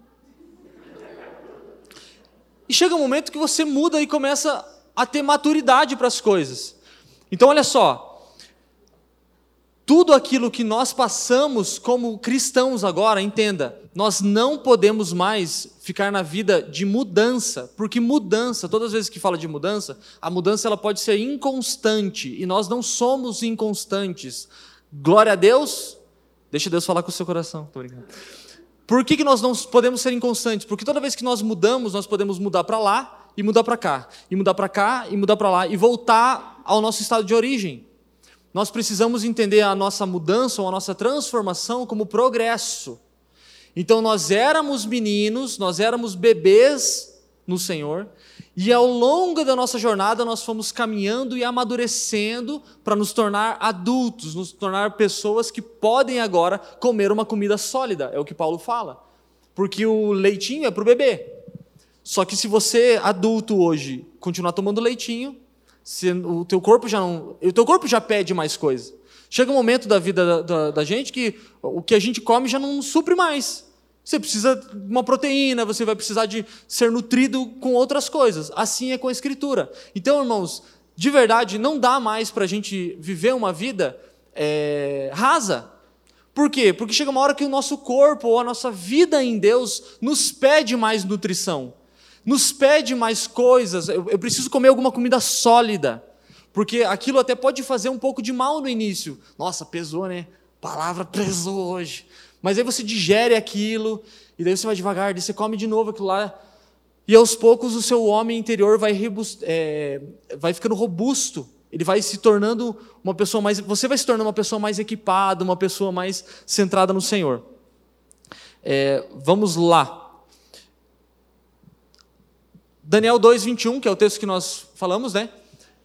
E chega um momento que você muda e começa a ter maturidade para as coisas. Então, olha só. Tudo aquilo que nós passamos como cristãos agora, entenda, nós não podemos mais ficar na vida de mudança, porque mudança, todas as vezes que fala de mudança, a mudança ela pode ser inconstante e nós não somos inconstantes. Glória a Deus. Deixa Deus falar com o seu coração. Tô brincando. Por que, que nós não podemos ser inconstantes? Porque toda vez que nós mudamos, nós podemos mudar para lá e mudar para cá, e mudar para cá, e mudar para lá, e voltar ao nosso estado de origem. Nós precisamos entender a nossa mudança ou a nossa transformação como progresso. Então nós éramos meninos, nós éramos bebês no Senhor, e ao longo da nossa jornada nós fomos caminhando e amadurecendo para nos tornar adultos, nos tornar pessoas que podem agora comer uma comida sólida, é o que Paulo fala. Porque o leitinho é para o bebê, só que se você, adulto hoje, continuar tomando leitinho, o teu corpo já não. O teu corpo já pede mais coisa. Chega um momento da vida da, da, da gente que o que a gente come já não supre mais. Você precisa de uma proteína, você vai precisar de ser nutrido com outras coisas. Assim é com a Escritura. Então, irmãos, de verdade, não dá mais para a gente viver uma vida é, rasa. Por quê? Porque chega uma hora que o nosso corpo ou a nossa vida em Deus nos pede mais nutrição nos pede mais coisas, eu, eu preciso comer alguma comida sólida, porque aquilo até pode fazer um pouco de mal no início. Nossa, pesou, né? palavra pesou hoje. Mas aí você digere aquilo, e daí você vai devagar, daí você come de novo aquilo lá, e aos poucos o seu homem interior vai, é, vai ficando robusto, ele vai se tornando uma pessoa mais. Você vai se tornando uma pessoa mais equipada, uma pessoa mais centrada no Senhor. É, vamos lá. Daniel 2, 21, que é o texto que nós falamos, né?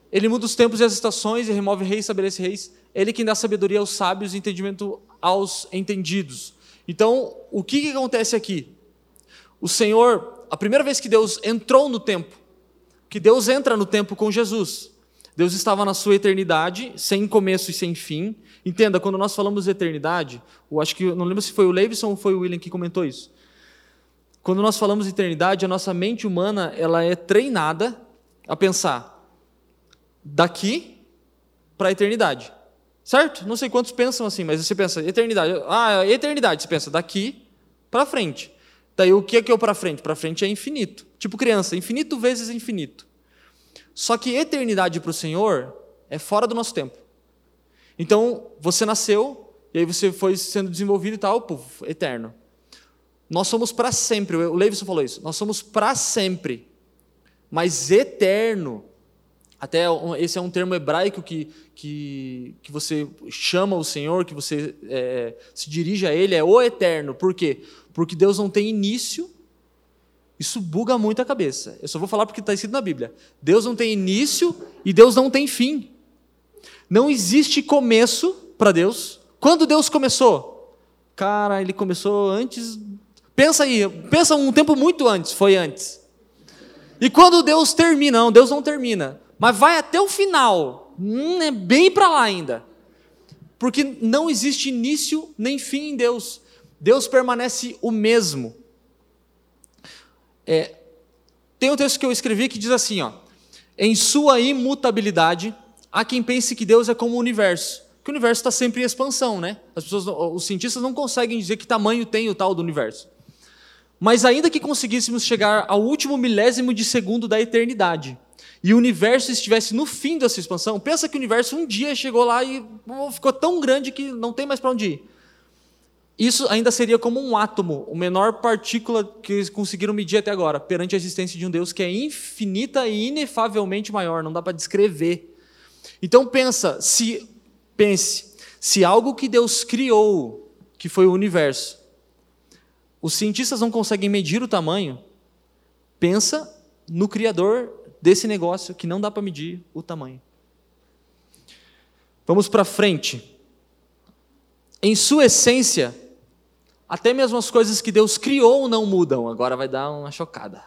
Ele muda os tempos e as estações e remove reis estabelece reis. Ele quem dá sabedoria aos sábios e entendimento aos entendidos. Então, o que, que acontece aqui? O Senhor, a primeira vez que Deus entrou no tempo, que Deus entra no tempo com Jesus, Deus estava na sua eternidade, sem começo e sem fim. Entenda, quando nós falamos de eternidade, eu acho que não lembro se foi o Leivson ou foi o William que comentou isso. Quando nós falamos de eternidade, a nossa mente humana ela é treinada a pensar daqui para a eternidade. Certo? Não sei quantos pensam assim, mas você pensa, eternidade. Ah, eternidade, você pensa daqui para frente. Daí o que é que é o para frente? Para frente é infinito. Tipo criança, infinito vezes infinito. Só que eternidade para o Senhor é fora do nosso tempo. Então, você nasceu, e aí você foi sendo desenvolvido e tal, puf, eterno. Nós somos para sempre, o Leivson falou isso, nós somos para sempre, mas eterno. Até esse é um termo hebraico que, que, que você chama o Senhor, que você é, se dirige a Ele, é o eterno. Por quê? Porque Deus não tem início. Isso buga muito a cabeça. Eu só vou falar porque está escrito na Bíblia. Deus não tem início e Deus não tem fim. Não existe começo para Deus. Quando Deus começou? Cara, ele começou antes. Pensa aí, pensa um tempo muito antes, foi antes. E quando Deus termina, não, Deus não termina, mas vai até o final, hum, é bem para lá ainda. Porque não existe início nem fim em Deus. Deus permanece o mesmo. É, tem um texto que eu escrevi que diz assim: ó, em sua imutabilidade, há quem pense que Deus é como o universo, que o universo está sempre em expansão, né? As pessoas, os cientistas não conseguem dizer que tamanho tem o tal do universo. Mas ainda que conseguíssemos chegar ao último milésimo de segundo da eternidade, e o universo estivesse no fim dessa expansão, pensa que o universo um dia chegou lá e ficou tão grande que não tem mais para onde ir. Isso ainda seria como um átomo, a menor partícula que eles conseguiram medir até agora, perante a existência de um Deus que é infinita e inefavelmente maior, não dá para descrever. Então pensa, se pense, se algo que Deus criou, que foi o universo, os cientistas não conseguem medir o tamanho, pensa no criador desse negócio que não dá para medir o tamanho. Vamos para frente. Em sua essência, até mesmo as coisas que Deus criou não mudam. Agora vai dar uma chocada.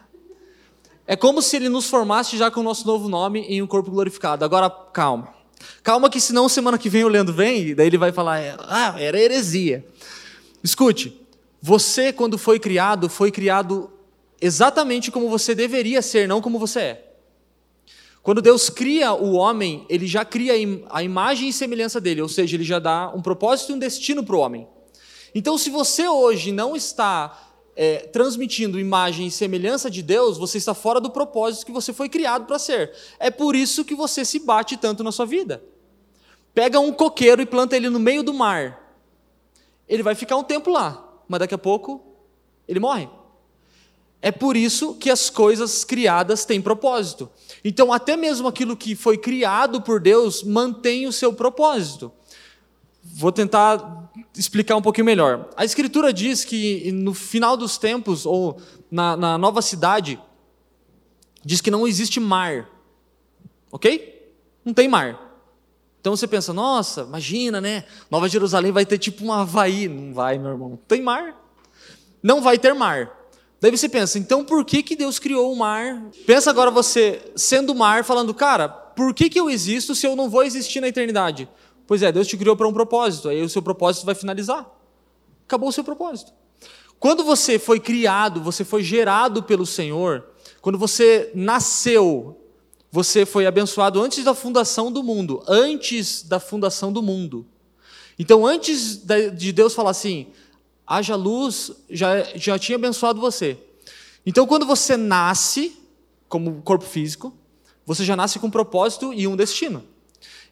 É como se ele nos formasse já com o nosso novo nome em um corpo glorificado. Agora, calma. Calma que senão semana que vem o Leandro vem, e daí ele vai falar, ah, era heresia. Escute, você quando foi criado, foi criado exatamente como você deveria ser, não como você é. Quando Deus cria o homem, ele já cria a imagem e semelhança dele, ou seja, ele já dá um propósito e um destino para o homem. Então, se você hoje não está é, transmitindo imagem e semelhança de Deus, você está fora do propósito que você foi criado para ser. É por isso que você se bate tanto na sua vida. Pega um coqueiro e planta ele no meio do mar. Ele vai ficar um tempo lá, mas daqui a pouco ele morre. É por isso que as coisas criadas têm propósito. Então, até mesmo aquilo que foi criado por Deus mantém o seu propósito. Vou tentar explicar um pouquinho melhor. A Escritura diz que no final dos tempos, ou na, na nova cidade, diz que não existe mar. Ok? Não tem mar. Então você pensa, nossa, imagina, né? Nova Jerusalém vai ter tipo um Havaí. Não vai, meu irmão. Tem mar. Não vai ter mar. Daí você pensa, então por que, que Deus criou o mar? Pensa agora você sendo mar, falando, cara, por que, que eu existo se eu não vou existir na eternidade? Pois é, Deus te criou para um propósito, aí o seu propósito vai finalizar. Acabou o seu propósito. Quando você foi criado, você foi gerado pelo Senhor, quando você nasceu, você foi abençoado antes da fundação do mundo, antes da fundação do mundo. Então, antes de Deus falar assim, haja luz, já, já tinha abençoado você. Então, quando você nasce, como corpo físico, você já nasce com um propósito e um destino.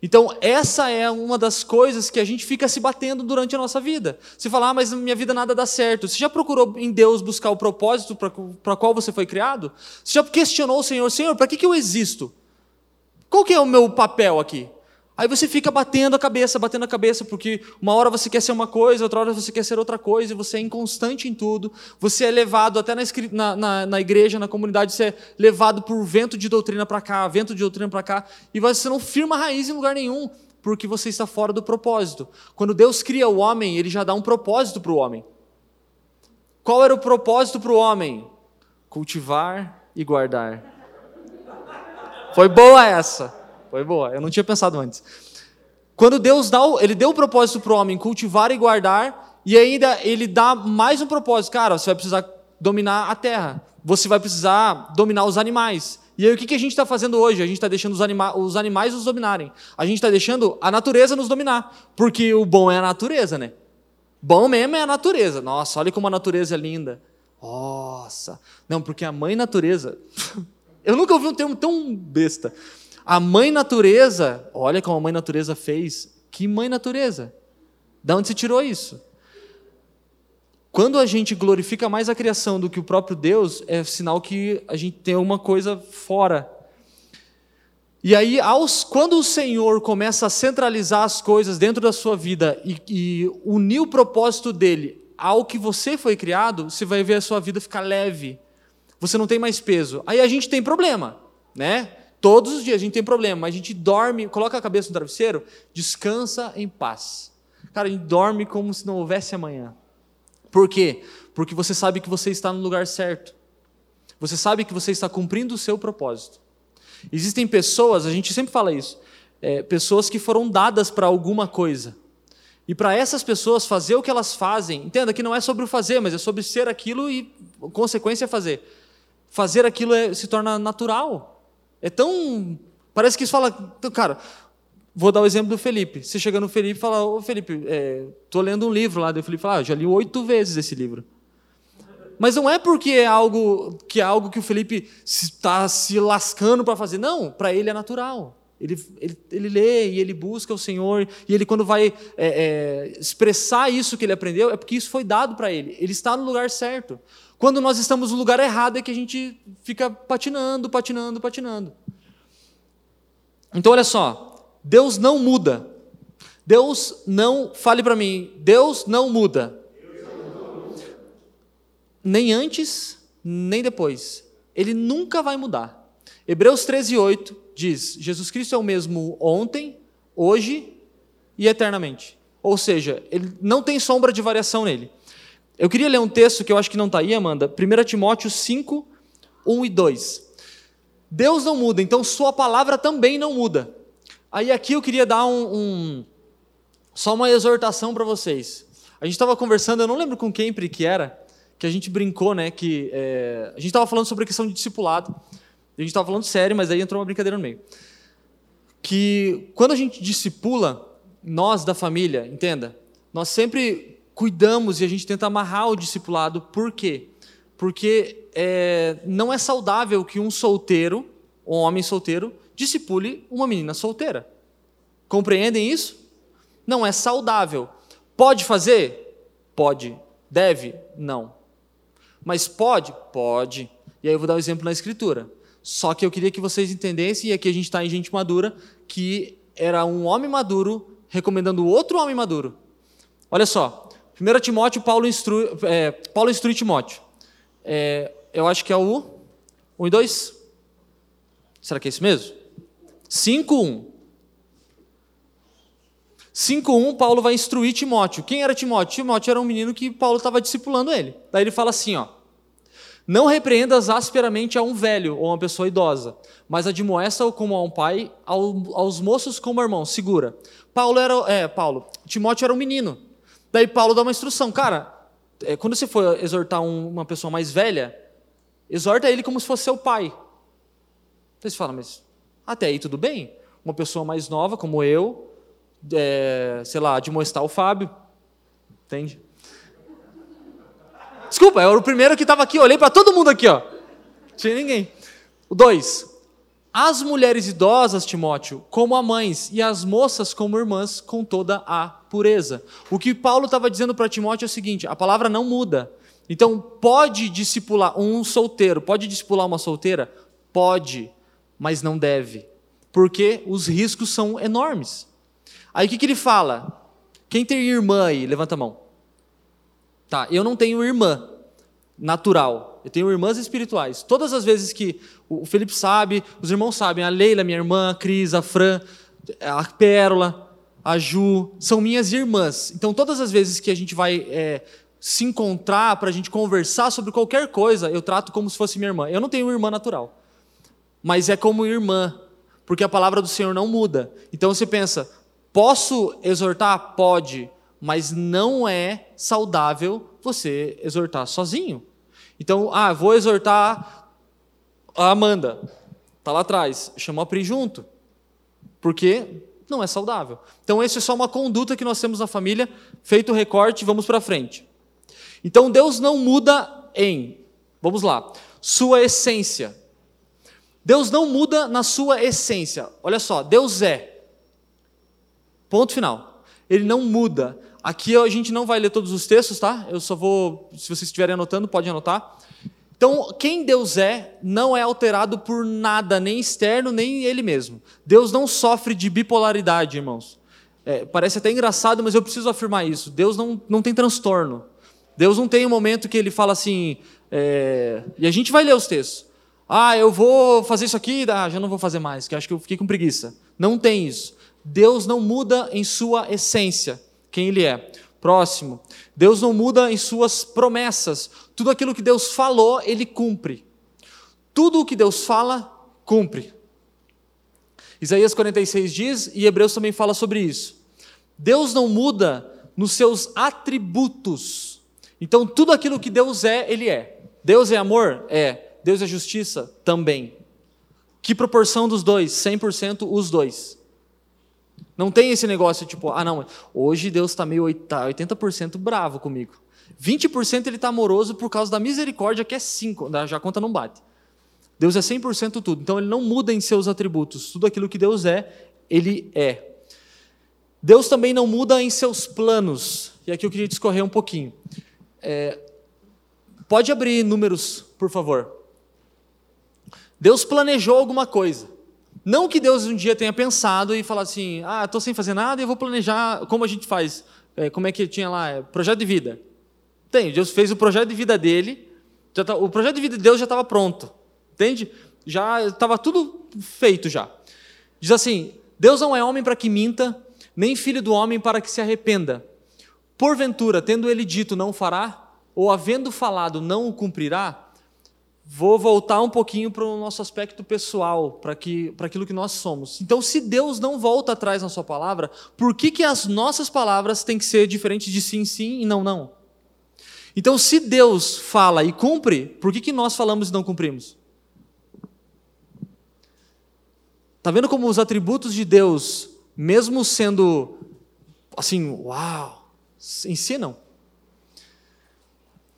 Então, essa é uma das coisas que a gente fica se batendo durante a nossa vida. Você fala, ah, mas na minha vida nada dá certo. Você já procurou em Deus buscar o propósito para qual você foi criado? Você já questionou o Senhor, Senhor, para que, que eu existo? Qual que é o meu papel aqui? Aí você fica batendo a cabeça, batendo a cabeça, porque uma hora você quer ser uma coisa, outra hora você quer ser outra coisa, e você é inconstante em tudo. Você é levado até na, na, na igreja, na comunidade, você é levado por vento de doutrina para cá, vento de doutrina para cá, e você não firma raiz em lugar nenhum, porque você está fora do propósito. Quando Deus cria o homem, ele já dá um propósito para o homem. Qual era o propósito para o homem? Cultivar e guardar. Foi boa essa. Foi boa, eu não tinha pensado antes. Quando Deus dá, ele deu o propósito para o homem cultivar e guardar, e ainda ele dá mais um propósito. Cara, você vai precisar dominar a terra. Você vai precisar dominar os animais. E aí o que, que a gente está fazendo hoje? A gente está deixando os, anima os animais nos dominarem. A gente está deixando a natureza nos dominar. Porque o bom é a natureza, né? Bom mesmo é a natureza. Nossa, olha como a natureza é linda. Nossa. Não, porque a mãe natureza. Eu nunca ouvi um termo tão besta. A mãe natureza, olha como a mãe natureza fez. Que mãe natureza? Da onde se tirou isso? Quando a gente glorifica mais a criação do que o próprio Deus, é sinal que a gente tem alguma coisa fora. E aí, aos, quando o Senhor começa a centralizar as coisas dentro da sua vida e, e unir o propósito dele ao que você foi criado, você vai ver a sua vida ficar leve. Você não tem mais peso. Aí a gente tem problema, né? Todos os dias a gente tem problema, mas a gente dorme, coloca a cabeça no travesseiro, descansa em paz. Cara, a gente dorme como se não houvesse amanhã. Por quê? Porque você sabe que você está no lugar certo. Você sabe que você está cumprindo o seu propósito. Existem pessoas, a gente sempre fala isso, é, pessoas que foram dadas para alguma coisa. E para essas pessoas fazer o que elas fazem, entenda que não é sobre o fazer, mas é sobre ser aquilo e consequência fazer. Fazer aquilo é, se torna natural. É tão. Parece que isso fala. Cara, Vou dar o exemplo do Felipe. Você chega no Felipe e fala, ô Felipe, estou é, lendo um livro lá. Daí o Felipe fala, ah, já li oito vezes esse livro. Mas não é porque é algo que é algo que o Felipe está se lascando para fazer. Não, para ele é natural. Ele, ele, ele lê e ele busca o Senhor, e ele, quando vai é, é, expressar isso que ele aprendeu, é porque isso foi dado para ele. Ele está no lugar certo. Quando nós estamos no lugar errado, é que a gente fica patinando, patinando, patinando. Então, olha só, Deus não muda. Deus não, fale para mim, Deus não muda. Nem antes, nem depois. Ele nunca vai mudar. Hebreus 13, 8 diz: Jesus Cristo é o mesmo ontem, hoje e eternamente. Ou seja, ele não tem sombra de variação nele. Eu queria ler um texto que eu acho que não está aí, Amanda. 1 Timóteo 5, 1 e 2. Deus não muda, então Sua palavra também não muda. Aí aqui eu queria dar um, um só uma exortação para vocês. A gente estava conversando, eu não lembro com quem que era, que a gente brincou, né? Que é, a gente estava falando sobre a questão de discipulado. A gente estava falando sério, mas aí entrou uma brincadeira no meio. Que quando a gente discipula, nós da família, entenda, nós sempre cuidamos e a gente tenta amarrar o discipulado. Por quê? Porque é, não é saudável que um solteiro, um homem solteiro, discipule uma menina solteira. Compreendem isso? Não é saudável. Pode fazer? Pode. Deve? Não. Mas pode? Pode. E aí eu vou dar um exemplo na escritura. Só que eu queria que vocês entendessem, e aqui a gente está em gente madura, que era um homem maduro recomendando outro homem maduro. Olha só, 1 Timóteo, Paulo instrui, é, Paulo instrui Timóteo. É, eu acho que é o 1 e 2. Será que é isso mesmo? 5:1. 5:1 Paulo vai instruir Timóteo. Quem era Timóteo? Timóteo era um menino que Paulo estava discipulando ele. Daí ele fala assim, ó: Não repreendas asperamente a um velho ou a uma pessoa idosa, mas admoesta-o como a um pai, aos moços como irmão, segura. Paulo era, é, Paulo, Timóteo era um menino. Daí Paulo dá uma instrução, cara, é, quando você for exortar um, uma pessoa mais velha, exorta ele como se fosse seu pai. Então você fala, mas até aí tudo bem. Uma pessoa mais nova, como eu, é, sei lá, de mostrar o Fábio. Entende? Desculpa, eu era o primeiro que estava aqui, olhei para todo mundo aqui, ó. Tinha ninguém. O dois. As mulheres idosas, Timóteo, como a mães, e as moças como irmãs, com toda a O que Paulo estava dizendo para Timóteo é o seguinte: a palavra não muda. Então, pode discipular um solteiro, pode discipular uma solteira? Pode mas não deve, porque os riscos são enormes. Aí o que, que ele fala? Quem tem irmã aí? Levanta a mão. Tá, eu não tenho irmã natural, eu tenho irmãs espirituais. Todas as vezes que o Felipe sabe, os irmãos sabem, a Leila, minha irmã, a Cris, a Fran, a Pérola, a Ju, são minhas irmãs. Então, todas as vezes que a gente vai é, se encontrar para a gente conversar sobre qualquer coisa, eu trato como se fosse minha irmã. Eu não tenho irmã natural mas é como irmã, porque a palavra do Senhor não muda. Então você pensa, posso exortar? Pode, mas não é saudável você exortar sozinho. Então, ah, vou exortar a Amanda. Está lá atrás. Chamou a Pri junto. Porque não é saudável. Então, essa é só uma conduta que nós temos na família. Feito o recorte, vamos para frente. Então, Deus não muda em, vamos lá, sua essência. Deus não muda na sua essência. Olha só, Deus é. Ponto final. Ele não muda. Aqui a gente não vai ler todos os textos, tá? Eu só vou, se vocês estiverem anotando, pode anotar. Então, quem Deus é não é alterado por nada, nem externo, nem Ele mesmo. Deus não sofre de bipolaridade, irmãos. É, parece até engraçado, mas eu preciso afirmar isso. Deus não, não tem transtorno. Deus não tem um momento que Ele fala assim. É... E a gente vai ler os textos. Ah, eu vou fazer isso aqui, ah, já não vou fazer mais, que acho que eu fiquei com preguiça. Não tem isso. Deus não muda em sua essência quem Ele é. Próximo. Deus não muda em suas promessas. Tudo aquilo que Deus falou, Ele cumpre. Tudo o que Deus fala, cumpre. Isaías 46 diz, e Hebreus também fala sobre isso. Deus não muda nos seus atributos. Então, tudo aquilo que Deus é, Ele é. Deus é amor? É. Deus é justiça? Também. Que proporção dos dois? 100% os dois. Não tem esse negócio tipo, ah, não, hoje Deus está meio 80% tá bravo comigo. 20% ele está amoroso por causa da misericórdia, que é 5%, já a conta não bate. Deus é 100% tudo, então ele não muda em seus atributos. Tudo aquilo que Deus é, ele é. Deus também não muda em seus planos. E aqui eu queria discorrer um pouquinho. É, pode abrir números, por favor. Deus planejou alguma coisa. Não que Deus um dia tenha pensado e falado assim: ah, estou sem fazer nada e vou planejar como a gente faz. É, como é que tinha lá? É, projeto de vida. Tem, Deus fez o projeto de vida dele, tá, o projeto de vida de Deus já estava pronto. Entende? Já estava tudo feito já. Diz assim: Deus não é homem para que minta, nem filho do homem para que se arrependa. Porventura, tendo ele dito, não fará, ou havendo falado, não o cumprirá, vou voltar um pouquinho para o nosso aspecto pessoal, para que, para aquilo que nós somos. Então, se Deus não volta atrás na sua palavra, por que, que as nossas palavras têm que ser diferentes de sim, sim e não, não? Então, se Deus fala e cumpre, por que, que nós falamos e não cumprimos? Está vendo como os atributos de Deus, mesmo sendo assim, uau, ensinam?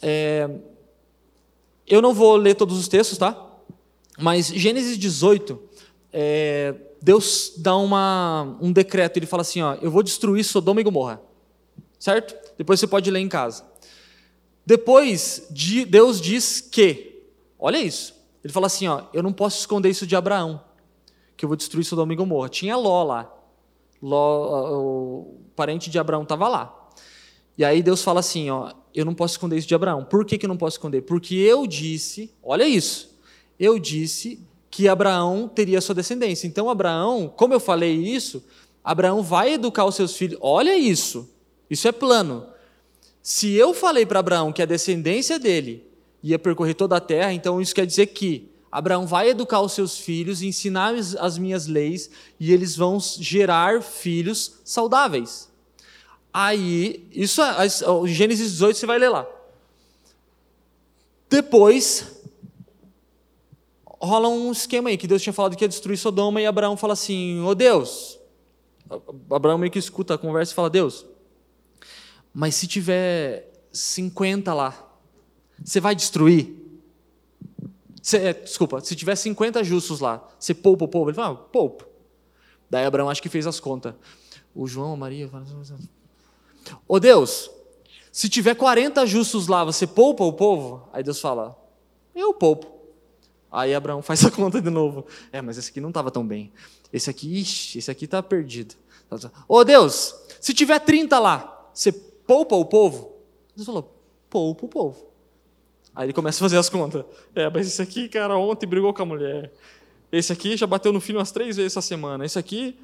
É, eu não vou ler todos os textos, tá? Mas Gênesis 18, é, Deus dá uma, um decreto, ele fala assim: ó, eu vou destruir Sodoma e Gomorra. Certo? Depois você pode ler em casa. Depois, Deus diz que, olha isso, ele fala assim: ó, eu não posso esconder isso de Abraão, que eu vou destruir Sodoma e Gomorra. Tinha Ló lá. Ló, o parente de Abraão estava lá. E aí Deus fala assim: ó, eu não posso esconder isso de Abraão. Por que, que eu não posso esconder? Porque eu disse, olha isso, eu disse que Abraão teria sua descendência. Então, Abraão, como eu falei isso, Abraão vai educar os seus filhos. Olha isso, isso é plano. Se eu falei para Abraão que a descendência dele ia percorrer toda a terra, então isso quer dizer que Abraão vai educar os seus filhos, ensinar as minhas leis e eles vão gerar filhos saudáveis. Aí, isso, Gênesis 18 você vai ler lá. Depois, rola um esquema aí, que Deus tinha falado que ia destruir Sodoma, e Abraão fala assim: Ô oh Deus. Abraão meio que escuta a conversa e fala: Deus, mas se tiver 50 lá, você vai destruir? É, desculpa, se tiver 50 justos lá, você poupa o povo? Ele fala: ah, poupa. Daí Abraão acho que fez as contas. O João, a Maria, Ô oh Deus, se tiver 40 justos lá, você poupa o povo? Aí Deus fala, eu poupo. Aí Abraão faz a conta de novo. É, mas esse aqui não estava tão bem. Esse aqui, ixi, esse aqui está perdido. Ô Deus, se tiver 30 lá, você poupa o povo? Deus falou, poupa o povo. Aí ele começa a fazer as contas. É, mas esse aqui, cara, ontem brigou com a mulher. Esse aqui já bateu no filho umas três vezes essa semana. Esse aqui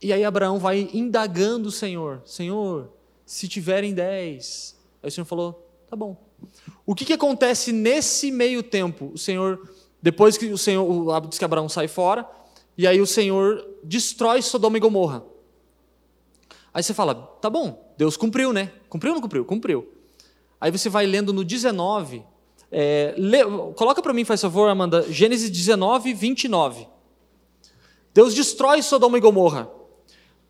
e aí Abraão vai indagando o Senhor: Senhor, se tiverem dez. Aí o Senhor falou: tá bom. O que, que acontece nesse meio tempo? O Senhor, depois que o Senhor, o, diz que Abraão sai fora, e aí o Senhor destrói Sodoma e Gomorra. Aí você fala: tá bom, Deus cumpriu, né? Cumpriu ou não cumpriu? Cumpriu. Aí você vai lendo no 19, É, lê, coloca para mim, faz favor, Amanda, Gênesis 19, 29. Deus destrói Sodoma e Gomorra.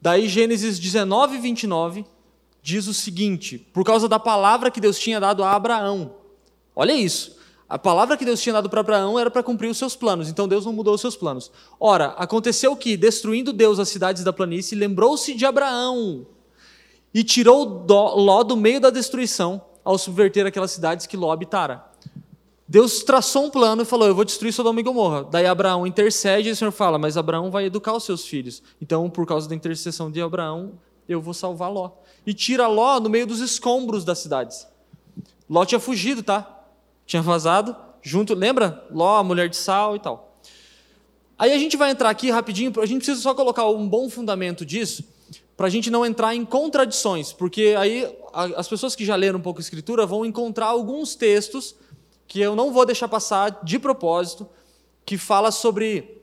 Daí, Gênesis 19, 29 diz o seguinte: por causa da palavra que Deus tinha dado a Abraão. Olha isso. A palavra que Deus tinha dado para Abraão era para cumprir os seus planos, então Deus não mudou os seus planos. Ora, aconteceu que, destruindo Deus as cidades da planície, lembrou-se de Abraão e tirou Ló do meio da destruição ao subverter aquelas cidades que Ló habitara. Deus traçou um plano e falou: Eu vou destruir Sodoma e Gomorra. Daí Abraão intercede e o Senhor fala: Mas Abraão vai educar os seus filhos. Então, por causa da intercessão de Abraão, eu vou salvar Ló. E tira Ló no meio dos escombros das cidades. Ló tinha fugido, tá? Tinha vazado, junto, lembra? Ló, a mulher de sal e tal. Aí a gente vai entrar aqui rapidinho, a gente precisa só colocar um bom fundamento disso, para a gente não entrar em contradições, porque aí as pessoas que já leram um pouco a Escritura vão encontrar alguns textos que eu não vou deixar passar de propósito, que fala sobre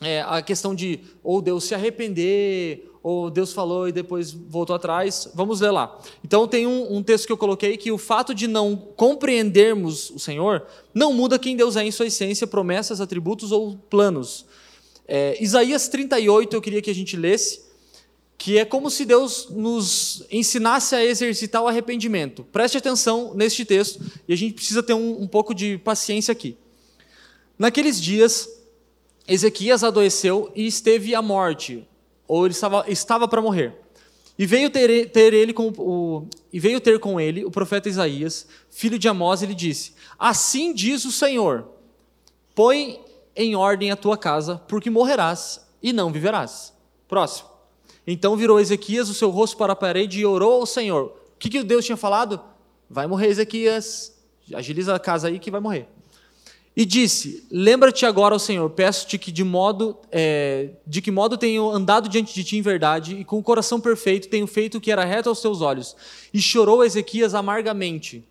é, a questão de ou Deus se arrepender, ou Deus falou e depois voltou atrás. Vamos ler lá. Então, tem um, um, texto que eu coloquei que o fato de não compreendermos o Senhor não muda quem Deus é em sua essência, promessas, atributos ou planos. É, Isaías 38, eu queria que a gente lesse, que é como se Deus nos ensinasse a exercitar o arrependimento. Preste atenção neste texto e a gente precisa ter um, um pouco de paciência aqui. Naqueles dias, Ezequias adoeceu e esteve à morte ou ele estava, estava para morrer. E veio ter, ter ele com o, e veio ter com ele o profeta Isaías, filho de Amós, e lhe disse: Assim diz o Senhor: Põe em ordem a tua casa, porque morrerás e não viverás. Próximo. Então virou Ezequias o seu rosto para a parede e orou ao Senhor. O que, que Deus tinha falado? Vai morrer Ezequias, agiliza a casa aí que vai morrer. E disse: Lembra-te agora, ao Senhor, peço-te que de modo é, de que modo tenho andado diante de ti em verdade e com o coração perfeito tenho feito o que era reto aos teus olhos. E chorou Ezequias amargamente.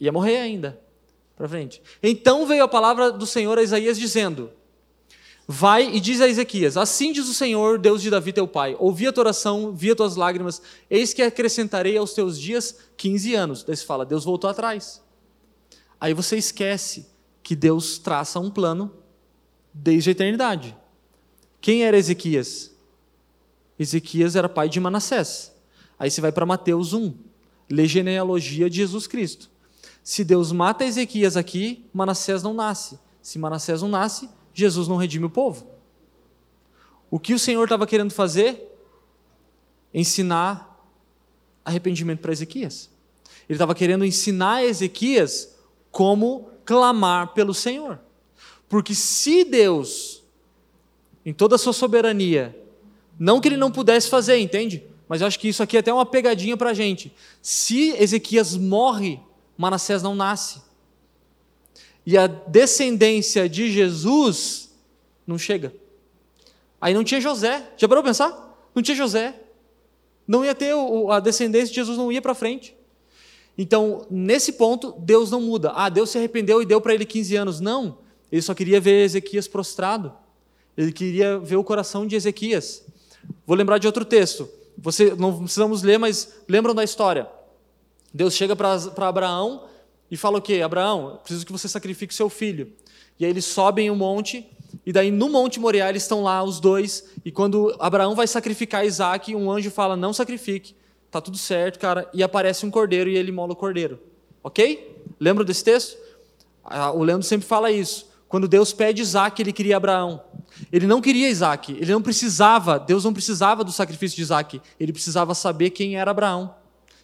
Ia morrer ainda. Para frente. Então veio a palavra do Senhor a Isaías dizendo: Vai e diz a Ezequias: Assim diz o Senhor, Deus de Davi teu pai: Ouvi a tua oração, vi as tuas lágrimas, eis que acrescentarei aos teus dias 15 anos. Daí você fala: Deus voltou atrás. Aí você esquece que Deus traça um plano desde a eternidade. Quem era Ezequias? Ezequias era pai de Manassés. Aí você vai para Mateus 1, lê genealogia de Jesus Cristo. Se Deus mata Ezequias aqui, Manassés não nasce. Se Manassés não nasce, Jesus não redime o povo. O que o Senhor estava querendo fazer? Ensinar arrependimento para Ezequias. Ele estava querendo ensinar a Ezequias como clamar pelo Senhor. Porque se Deus, em toda a sua soberania, não que ele não pudesse fazer, entende? Mas eu acho que isso aqui é até uma pegadinha para a gente. Se Ezequias morre, Manassés não nasce. E a descendência de Jesus não chega. Aí não tinha José. Já parou para pensar? Não tinha José. Não ia ter a descendência de Jesus, não ia para frente. Então, nesse ponto, Deus não muda. Ah, Deus se arrependeu e deu para ele 15 anos. Não. Ele só queria ver Ezequias prostrado. Ele queria ver o coração de Ezequias. Vou lembrar de outro texto. Você não precisamos ler, mas lembram da história. Deus chega para Abraão e fala o quê? Abraão, preciso que você sacrifique seu filho. E aí eles sobem um monte, e daí no Monte Moriá eles estão lá, os dois, e quando Abraão vai sacrificar Isaac, um anjo fala: Não sacrifique tá tudo certo, cara, e aparece um cordeiro e ele mola o cordeiro. Ok? Lembra desse texto? O Leandro sempre fala isso. Quando Deus pede Isaac, ele queria Abraão. Ele não queria Isaac, ele não precisava, Deus não precisava do sacrifício de Isaac, ele precisava saber quem era Abraão.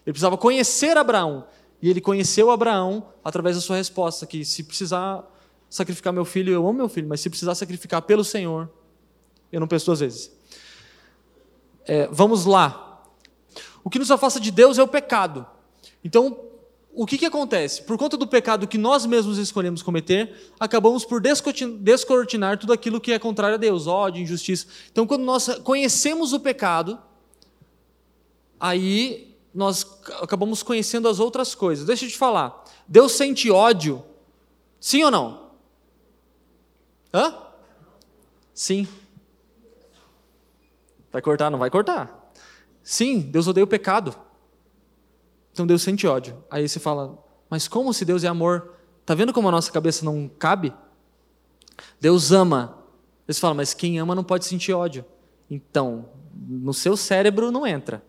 Ele precisava conhecer Abraão. E ele conheceu Abraão através da sua resposta, que se precisar sacrificar meu filho, eu amo meu filho, mas se precisar sacrificar pelo Senhor, eu não penso duas vezes. É, vamos lá, o que nos afasta de Deus é o pecado. Então, o que, que acontece? Por conta do pecado que nós mesmos escolhemos cometer, acabamos por descortinar tudo aquilo que é contrário a Deus, ódio, injustiça. Então, quando nós conhecemos o pecado, aí nós acabamos conhecendo as outras coisas. Deixa eu te falar. Deus sente ódio? Sim ou não? Hã? Sim. Vai cortar? Não vai cortar. Sim, Deus odeia o pecado. Então Deus sente ódio. Aí você fala, mas como se Deus é amor? Tá vendo como a nossa cabeça não cabe? Deus ama. Eles falam, mas quem ama não pode sentir ódio. Então, no seu cérebro não entra.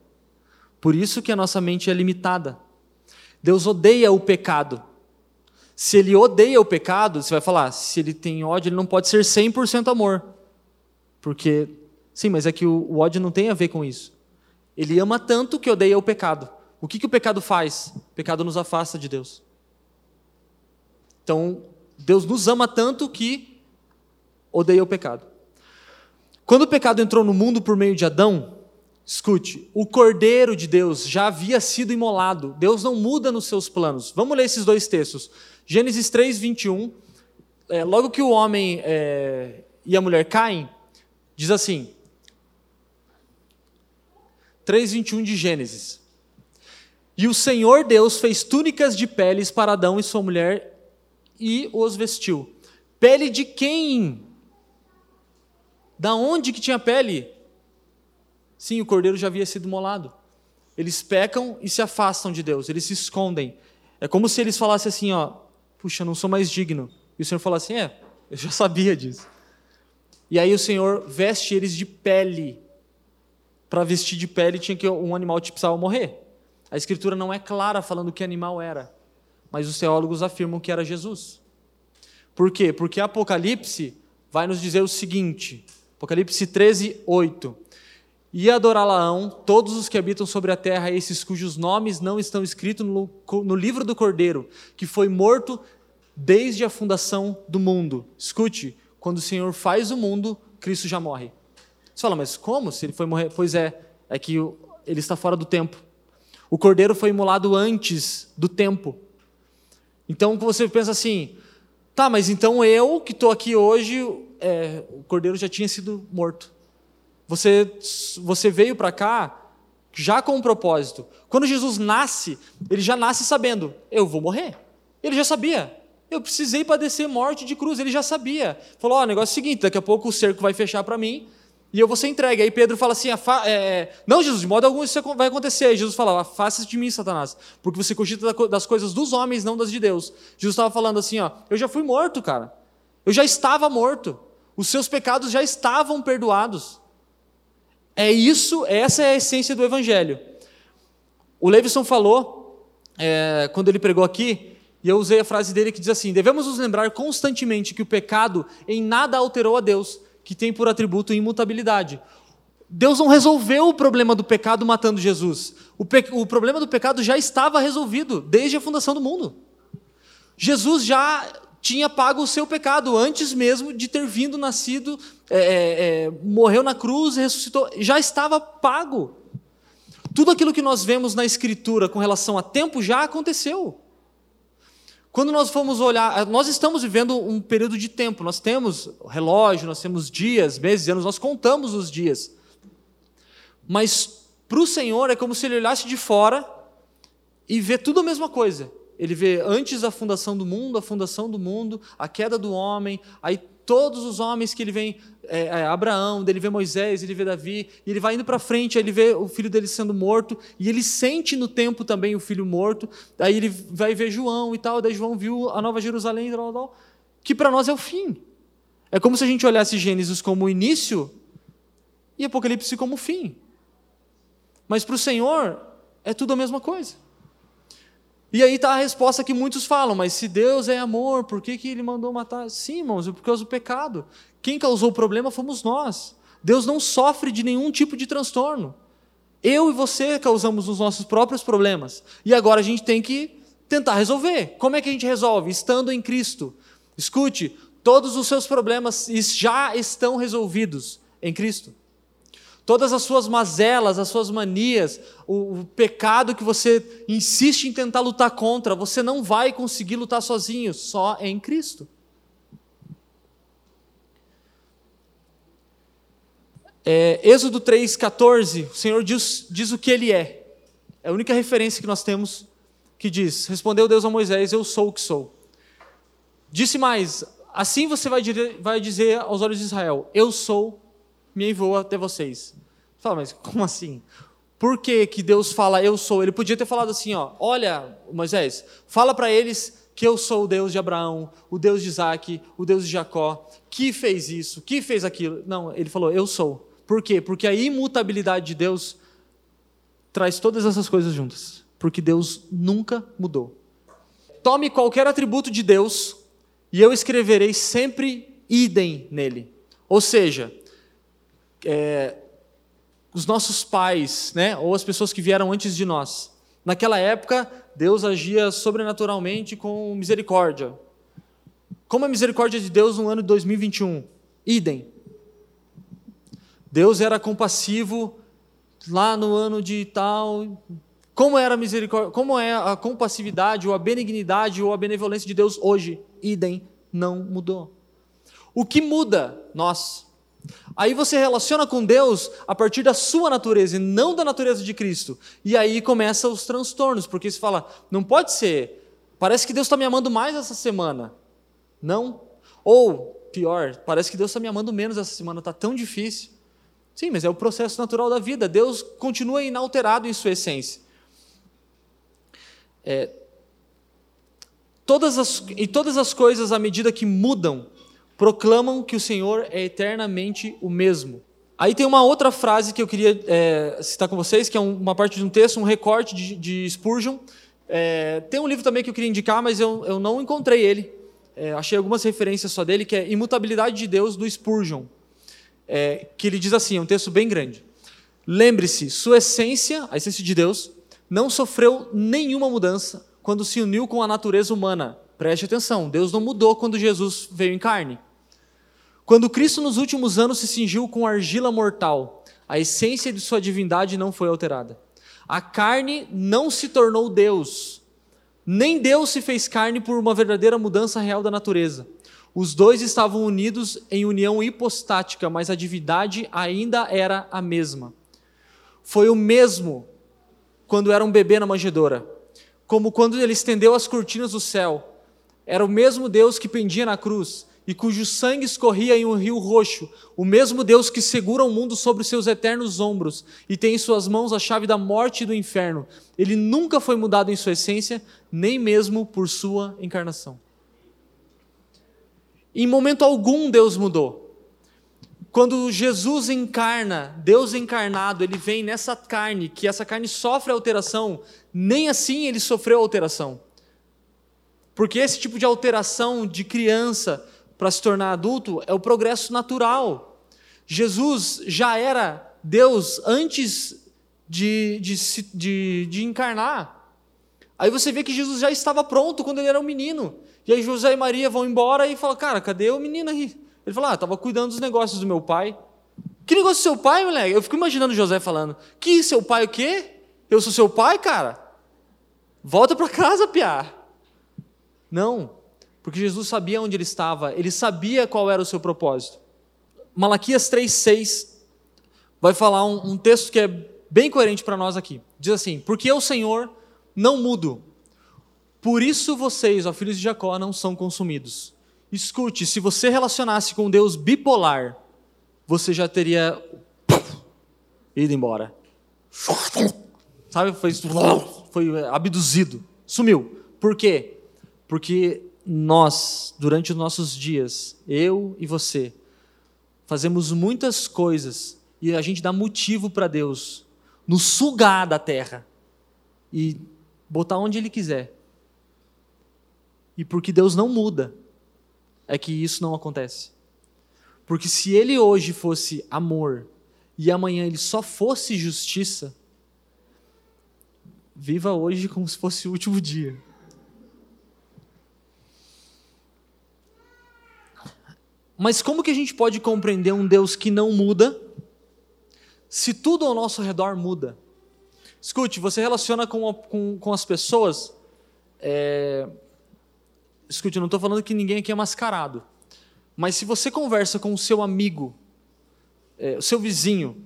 Por isso que a nossa mente é limitada. Deus odeia o pecado. Se ele odeia o pecado, você vai falar, se ele tem ódio, ele não pode ser 100% amor. Porque, sim, mas é que o, o, ódio não tem a ver com isso. Ele ama tanto que odeia o pecado. O que, que o pecado faz? O pecado nos afasta de Deus. Então, Deus nos ama tanto que odeia o pecado. Quando o pecado entrou no mundo por meio de Adão, escute, o Cordeiro de Deus já havia sido imolado. Deus não muda nos seus planos. Vamos ler esses dois textos. Gênesis 3, 21. É, logo que o homem é, e a mulher caem, diz assim: 3, 21 de Gênesis. E o Senhor Deus fez túnicas de peles para Adão e sua mulher e os vestiu. Pele de quem? Da onde que tinha pele? Sim, o cordeiro já havia sido molado. Eles pecam e se afastam de Deus, eles se escondem. É como se eles falassem assim, ó, puxa, não sou mais digno. E o Senhor fala assim, é, eu já sabia disso. E aí o Senhor veste eles de pele. Para vestir de pele tinha que um animal te precisava morrer. A escritura não é clara falando que animal era mas os teólogos afirmam que era Jesus. Por quê? Porque Apocalipse vai nos dizer o seguinte: Apocalipse 13, 8. E adorá-la-ão todos os que habitam sobre a terra, esses cujos nomes não estão escritos no, no livro do Cordeiro, que foi morto desde a fundação do mundo. Escute, quando o Senhor faz o mundo, Cristo já morre. Você fala, mas como se ele foi morrer? Pois é, é que ele está fora do tempo. O cordeiro foi imolado antes do tempo. Então você pensa assim, tá, mas então eu que estou aqui hoje, é, o cordeiro já tinha sido morto. Você, você veio para cá já com um propósito. Quando Jesus nasce, ele já nasce sabendo, eu vou morrer. Ele já sabia. Eu precisei padecer morte de cruz, ele já sabia. Falou: ó, oh, o negócio é o seguinte: daqui a pouco o cerco vai fechar para mim, e eu vou ser entregue. Aí Pedro fala assim: é, é, Não, Jesus, de modo algum isso vai acontecer. Aí Jesus fala: Afasta-se de mim, Satanás, porque você cogita das coisas dos homens, não das de Deus. Jesus estava falando assim: ó, Eu já fui morto, cara. Eu já estava morto. Os seus pecados já estavam perdoados. É isso, essa é a essência do Evangelho. O Levison falou, é, quando ele pregou aqui, e eu usei a frase dele que diz assim: Devemos nos lembrar constantemente que o pecado em nada alterou a Deus que tem por atributo imutabilidade. Deus não resolveu o problema do pecado matando Jesus. O, pe... o, problema do pecado já estava resolvido desde a fundação do mundo. Jesus já tinha pago o seu pecado antes mesmo de ter vindo, nascido, é, é, é morreu na cruz, ressuscitou. Já estava pago. Tudo aquilo que nós vemos na Escritura com relação a tempo já aconteceu. Quando nós formos olhar, nós estamos vivendo um período de tempo, nós temos relógio, nós temos dias, meses, anos, nós contamos os dias. Mas para o Senhor é como se ele olhasse de fora e vê tudo a mesma coisa. Ele vê antes da fundação do mundo, a fundação do mundo, a queda do homem, aí todos os homens que ele vem, é, é, Abraão, ele vê Moisés, ele vê Davi, e ele vai indo para frente, aí ele vê o filho dele sendo morto, e ele sente no tempo também o filho morto, aí ele vai ver João e tal, daí João viu a Nova Jerusalém, tal, tal, que para nós é o fim. É como se a gente olhasse Gênesis como o início e Apocalipse como o fim. Mas para o Senhor é tudo a mesma coisa. E aí está a resposta que muitos falam, mas se Deus é amor, por que, que ele mandou matar? Sim, irmãos, é por causa do pecado. Quem causou o problema fomos nós. Deus não sofre de nenhum tipo de transtorno. Eu e você causamos os nossos próprios problemas. E agora a gente tem que tentar resolver. Como é que a gente resolve? Estando em Cristo. Escute, todos os seus problemas já estão resolvidos em Cristo todas as suas mazelas, as suas manias, o, o, pecado que você insiste em tentar lutar contra, você não vai conseguir lutar sozinho, só em Cristo. É, Êxodo 3,14, o Senhor diz, diz o que Ele é. É a única referência que nós temos que diz: Respondeu Deus a Moisés: Eu sou o que sou. Disse mais: Assim você vai, vai dizer aos olhos de Israel: Eu sou me enviou até vocês. Fala, mas como assim? Por que, que Deus fala eu sou? Ele podia ter falado assim, ó, olha, Moisés, fala para eles que eu sou o Deus de Abraão, o Deus de Isaac, o Deus de Jacó, que fez isso, que fez aquilo. Não, ele falou, eu sou. Por quê? Porque a imutabilidade de Deus traz todas essas coisas juntas. Porque Deus nunca mudou. Tome qualquer atributo de Deus e eu escreverei sempre idem nele. Ou seja, é, os nossos pais, né, ou as pessoas que vieram antes de nós, naquela época, Deus agia sobrenaturalmente com misericórdia. Como a misericórdia de Deus no ano de 2021? Idem. Deus era compassivo lá no ano de tal. Como era a misericórdia, como é a compassividade ou a benignidade ou a benevolência de Deus hoje? Idem, não mudou. O que muda? Nós. Aí você relaciona com Deus a partir da sua natureza e não da natureza de Cristo. E aí começam os transtornos, porque você fala, não pode ser. Parece que Deus está me amando mais essa semana. Não. Ou, pior, parece que Deus está me amando menos essa semana, está tão difícil. Sim, mas é o processo natural da vida. Deus continua inalterado em sua essência. É, todas as, e todas as coisas, à medida que mudam, proclamam que o Senhor é eternamente o mesmo. Aí tem uma outra frase que eu queria é, citar com vocês, que é uma parte de um texto, um recorte de, de Spurgeon. É, tem um livro também que eu queria indicar, mas eu, eu não encontrei ele. É, achei algumas referências só dele, que é Imutabilidade de Deus, do Spurgeon. É, que ele diz assim, é um texto bem grande. Lembre-se, sua essência, a essência de Deus, não sofreu nenhuma mudança quando se uniu com a natureza humana. Preste atenção, Deus não mudou quando Jesus veio em carne. Quando Cristo nos últimos anos se cingiu com argila mortal, a essência de sua divindade não foi alterada. A carne não se tornou Deus. Nem Deus se fez carne por uma verdadeira mudança real da natureza. Os dois estavam unidos em união hipostática, mas a divindade ainda era a mesma. Foi o mesmo quando era um bebê na manjedoura, como quando ele estendeu as cortinas do céu. Era o mesmo Deus que pendia na cruz e cujo sangue escorria em um rio roxo, o mesmo Deus que segura o mundo sobre seus eternos ombros e tem em suas mãos a chave da morte e do inferno. Ele nunca foi mudado em sua essência, nem mesmo por sua encarnação. Em momento algum Deus mudou. Quando Jesus encarna, Deus encarnado, ele vem nessa carne, que essa carne sofre alteração, nem assim ele sofreu alteração. Porque esse tipo de alteração de criança, para se tornar adulto é o progresso natural. Jesus já era Deus antes de, de, de, de encarnar. Aí você vê que Jesus já estava pronto quando ele era um menino. E aí José e Maria vão embora e falam, cara, cadê o menino aí? Ele fala, ah, estava cuidando dos negócios do meu pai. Que negócio do seu pai, moleque? Eu fico imaginando José falando, que seu pai o quê? Eu sou seu pai, cara? Volta para casa, piá. Não, porque Jesus sabia onde ele estava, ele sabia qual era o seu propósito. Malaquias 3,6 vai falar um, um texto que é bem coerente para nós aqui. Diz assim: Porque eu, Senhor, não mudo. Por isso vocês, ó filhos de Jacó, não são consumidos. Escute, se você relacionasse com Deus bipolar, você já teria ido embora. Sabe? Foi, foi abduzido. Sumiu. Por quê? Porque nós, durante os nossos dias, eu e você, fazemos muitas coisas e a gente dá motivo para Deus nos sugar da terra e botar onde Ele quiser. E porque Deus não muda, é que isso não acontece. Porque se Ele hoje fosse amor e amanhã Ele só fosse justiça, viva hoje como se fosse o último dia. Mas como que a gente pode compreender um Deus que não muda, se tudo ao nosso redor muda? Escute, você relaciona com, com, com as pessoas. É... Escute, eu não estou falando que ninguém aqui é mascarado. Mas se você conversa com o seu amigo, é, o seu vizinho,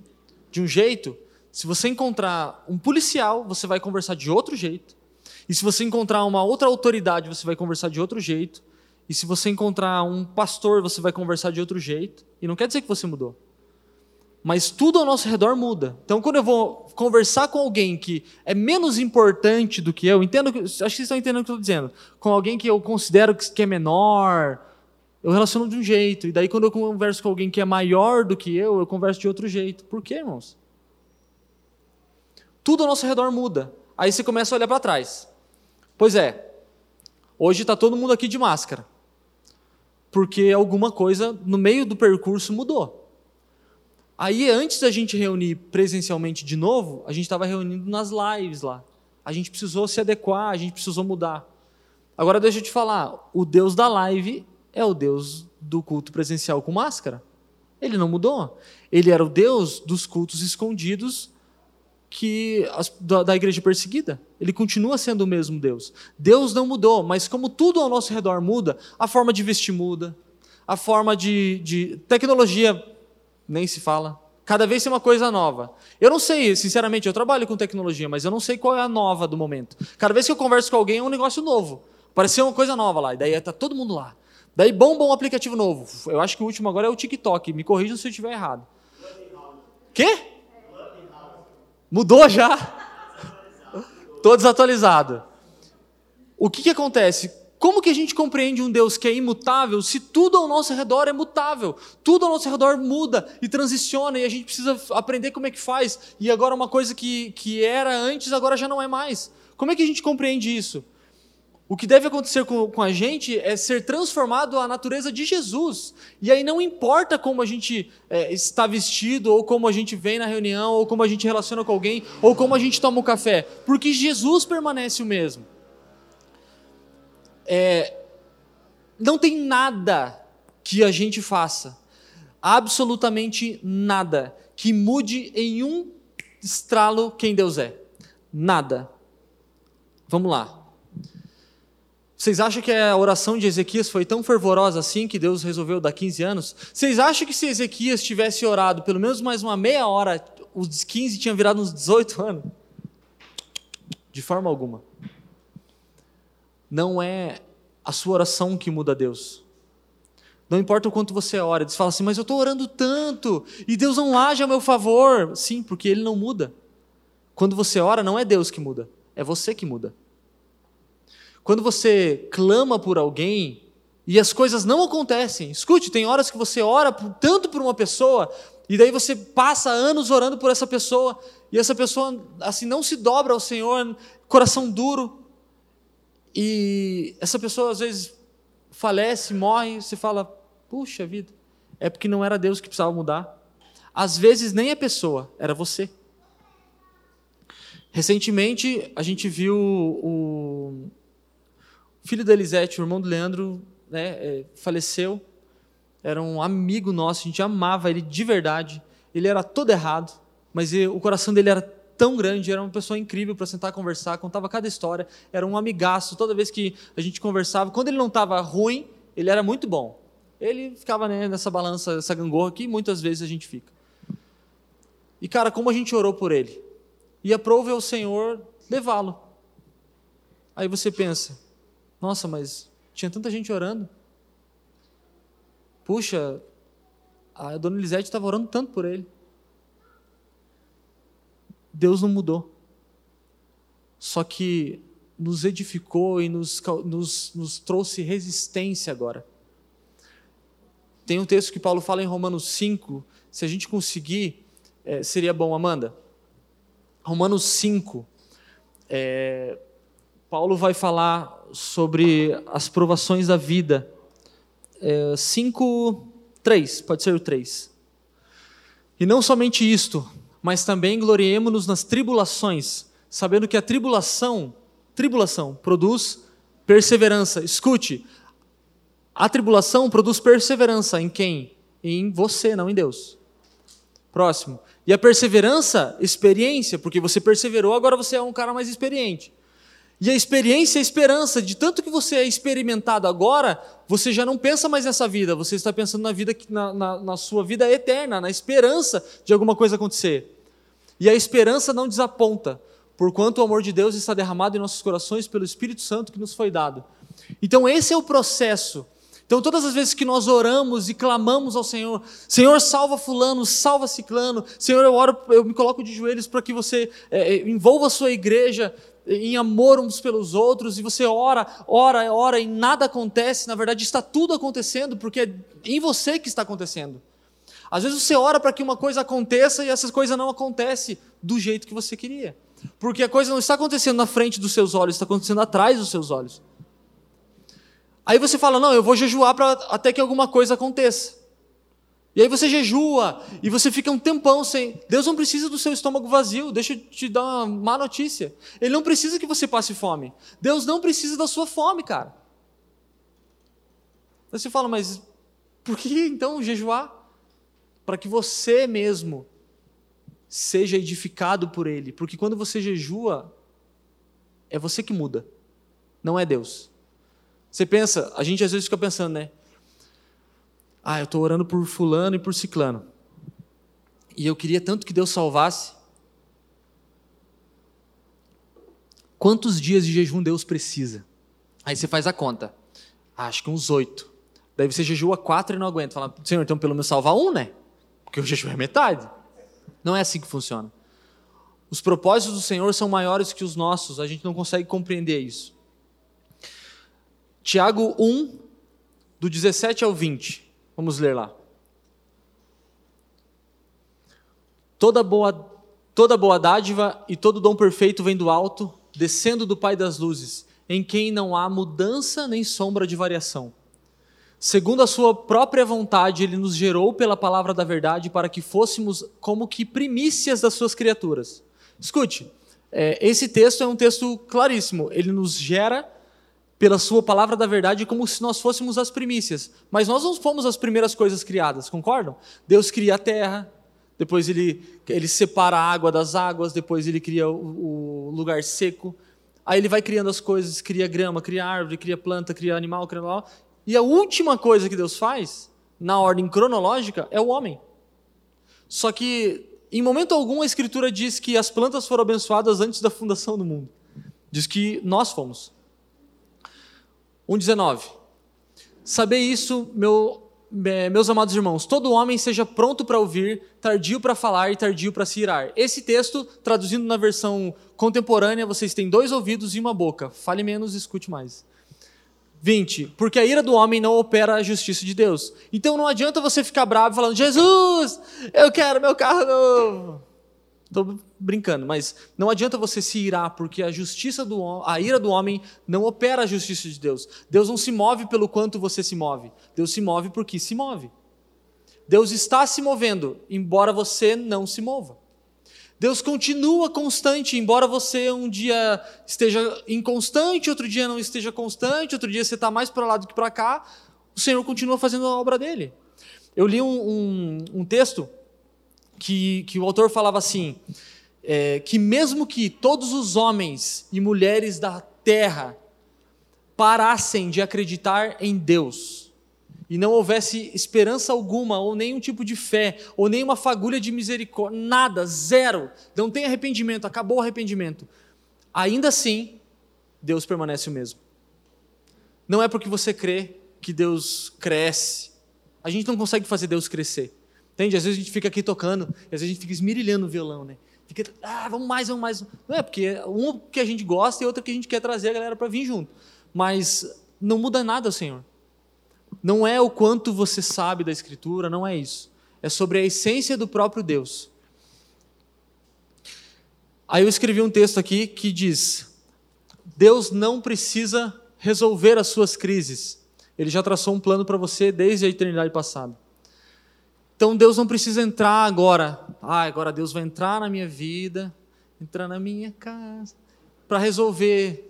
de um jeito, se você encontrar um policial, você vai conversar de outro jeito. E se você encontrar uma outra autoridade, você vai conversar de outro jeito. E se você encontrar um pastor, você vai conversar de outro jeito. E não quer dizer que você mudou. mas tudo ao nosso redor muda. Então, quando eu vou conversar com alguém que é menos importante do que eu, entendo, acho que vocês estão entendendo o que eu estou dizendo, com alguém que eu considero que é menor, eu relaciono de um jeito. E daí, quando eu converso com alguém que é maior do que eu, eu converso de outro jeito. Por quê, irmãos? Tudo ao nosso redor muda. Aí você começa a olhar para trás. Pois é, hoje está todo mundo aqui de máscara. Porque alguma coisa no meio do percurso mudou. Aí, antes da gente reunir presencialmente de novo, a gente estava reunindo nas lives lá. A gente precisou se adequar, a gente precisou mudar. Agora, deixa eu te falar: o Deus da live é o Deus do culto presencial com máscara. Ele não mudou. Ele era o Deus dos cultos escondidos que da, da, igreja perseguida. Ele continua sendo o mesmo Deus. Deus não mudou, mas como tudo ao nosso redor muda, a forma de vestir muda, a forma de, de tecnologia nem se fala. Cada vez tem uma coisa nova. Eu não sei, sinceramente, eu trabalho com tecnologia, mas eu não sei qual é a nova do momento. Cada vez que eu converso com alguém é um negócio novo. Apareceu uma coisa nova lá, e daí está todo mundo lá. Daí bomba um aplicativo novo. Eu acho que o último agora é o TikTok. Me corrijam se eu estiver errado. Quê? Mudou já? Estou desatualizado. O que, que acontece? Como que a gente compreende um Deus que é imutável se tudo ao nosso redor é mutável? Tudo ao nosso redor muda e transiciona e a gente precisa aprender como é que faz. E agora uma coisa que, que era antes, agora já não é mais. Como é que a gente compreende isso? O que deve acontecer com, com, a gente é ser transformado à natureza de Jesus. E aí não importa como a gente é, está vestido, ou como a gente vem na reunião, ou como a gente relaciona com alguém, ou como a gente toma o um café, porque Jesus permanece o mesmo é, não tem nada que a gente faça, absolutamente nada, que mude em um estralo quem Deus é. Nada. Vamos lá. Vocês acham que a oração de Ezequias foi tão fervorosa assim que Deus resolveu dar 15 anos? Vocês acham que se Ezequias tivesse orado pelo menos mais uma meia hora, os 15 tinham virado uns 18 anos? De forma alguma não é a sua oração que muda Deus. Não importa o quanto você ora, você fala assim, mas eu estou orando tanto e Deus não age a meu favor. Sim, porque Ele não muda. Quando você ora, não é Deus que muda, é você que muda. Quando você clama por alguém e as coisas não acontecem, escute, tem horas que você ora tanto por uma pessoa e daí você passa anos orando por essa pessoa e essa pessoa assim não se dobra ao Senhor, coração duro, e essa pessoa às vezes falece, morre, você fala, puxa vida, é porque não era Deus que precisava mudar. Às vezes nem a pessoa, era você. Recentemente a gente viu o filho da Elisete, o irmão do Leandro, né, é, faleceu. Era um amigo nosso, a gente amava ele de verdade. Ele era todo errado, mas o coração dele era tão grande, era uma pessoa incrível para sentar e conversar, contava cada história, era um amigaço. Toda vez que a gente conversava, quando ele não estava ruim, ele era muito bom. Ele ficava né, nessa balança, essa gangorra que muitas vezes a gente fica. E cara, como a gente orou por ele? E aprove ao Senhor levá-lo. Aí você pensa, nossa, mas tinha tanta gente orando. Puxa, a dona Elisete estava orando tanto por ele. Deus não mudou. Só que nos edificou e nos, nos, nos trouxe resistência agora. Tem um texto que Paulo fala em Romanos 5, se a gente conseguir, é, seria bom, Amanda. Romanos 5, é, Paulo vai falar sobre as provações da vida. É, 5, 3, pode ser o 3. E não somente isto, mas também gloriemo-nos nas tribulações, sabendo que a tribulação, tribulação, produz perseverança. Escute, a tribulação produz perseverança em quem? Em você, não em Deus. Próximo. E a perseverança, experiência, porque você perseverou, agora você é um cara mais experiente. E a experiência é a esperança, de tanto que você é experimentado agora, você já não pensa mais nessa vida, você está pensando na vida na, na, na sua vida eterna, na esperança de alguma coisa acontecer. E a esperança não desaponta, porquanto o amor de Deus está derramado em nossos corações pelo Espírito Santo que nos foi dado. Então esse é o processo. Então, todas as vezes que nós oramos e clamamos ao Senhor, Senhor, salva Fulano, salva Ciclano, Senhor, eu oro, eu me coloco de joelhos para que você é, envolva a sua igreja em amor uns pelos outros, e você ora, ora, ora e nada acontece, na verdade está tudo acontecendo, porque é em você que está acontecendo. Às vezes você ora para que uma coisa aconteça e essa coisa não acontece do jeito que você queria. Porque a coisa não está acontecendo na frente dos seus olhos, está acontecendo atrás dos seus olhos. Aí você fala: Não, eu vou jejuar para até que alguma coisa aconteça. E aí você jejua e você fica um tempão sem. Deus não precisa do seu estômago vazio. Deixa eu te dar uma má notícia. Ele não precisa que você passe fome. Deus não precisa da sua fome, cara. Aí você fala, mas por que então jejuar? para que você mesmo seja edificado por Ele. Porque quando você jejua, é você que muda, não é Deus. Você pensa, a gente às vezes fica pensando, né? Ah, eu estou orando por Fulano e por Ciclano. E eu queria tanto que Deus salvasse. Quantos dias de jejum Deus precisa? Aí você faz a conta. Ah, acho que uns oito. Daí você jejua quatro e não aguenta. Fala, Senhor, então pelo menos salvar um, né? Porque o jejum é metade. Não é assim que funciona. Os propósitos do Senhor são maiores que os nossos, a gente não consegue compreender isso. Tiago 1, do 17 ao 20. Vamos ler lá. Toda boa, toda boa dádiva e todo dom perfeito vem do alto, descendo do Pai das luzes, em quem não há mudança nem sombra de variação. Segundo a sua própria vontade, ele nos gerou pela palavra da verdade para que fôssemos como que primícias das suas criaturas. Escute, é, esse texto é um texto claríssimo. Ele nos gera pela sua palavra da verdade como se nós fôssemos as primícias. Mas nós não fomos as primeiras coisas criadas, concordam? Deus cria a terra, depois ele, ele separa a água das águas, depois ele cria o, o lugar seco. Aí ele vai criando as coisas, cria grama, cria árvore, cria planta, cria animal, cria animal, e a última coisa que Deus faz, na ordem cronológica, é o homem. Só que, em momento algum, a Escritura diz que as plantas foram abençoadas antes da fundação do mundo. Diz que nós fomos. 1,19. Saber isso, meu, meus amados irmãos, todo homem seja pronto para ouvir, tardio para falar e tardio para se irar. Esse texto, traduzindo na versão contemporânea, vocês têm dois ouvidos e uma boca. Fale menos, escute mais. 20. Porque a ira do homem não opera a justiça de Deus. Então não adianta você ficar bravo falando: Jesus, eu quero meu carro novo. Estou brincando, mas não adianta você se irar, porque a justiça do a ira do homem não opera a justiça de Deus. Deus não se move pelo quanto você se move. Deus se move porque se move. Deus está se movendo, embora você não se mova. Deus continua constante, embora você um dia esteja inconstante, outro dia não esteja constante, outro dia você está mais para lá do que para cá, o Senhor continua fazendo a obra dele. Eu li um, um, um texto que, que o autor falava assim: é, que mesmo que todos os homens e mulheres da terra parassem de acreditar em Deus, e não houvesse esperança alguma, ou nenhum tipo de fé, ou nenhuma fagulha de misericórdia, nada, zero, não tem arrependimento, acabou o arrependimento, ainda assim, Deus permanece o mesmo. Não é porque você crê que Deus cresce. A gente não consegue fazer Deus crescer. Entende? Às vezes a gente fica aqui tocando, às vezes a gente fica esmirilhando o violão, né? Fica, ah, vamos mais, vamos mais. Não é porque um que a gente gosta e outro que a gente quer trazer a galera para vir junto. Mas não muda nada, Senhor. Não é o quanto você sabe da Escritura, não é isso. É sobre a essência do próprio Deus. Aí eu escrevi um texto aqui que diz: Deus não precisa resolver as suas crises. Ele já traçou um plano para você desde a eternidade passada. Então Deus não precisa entrar agora. Ah, agora Deus vai entrar na minha vida, entrar na minha casa, para resolver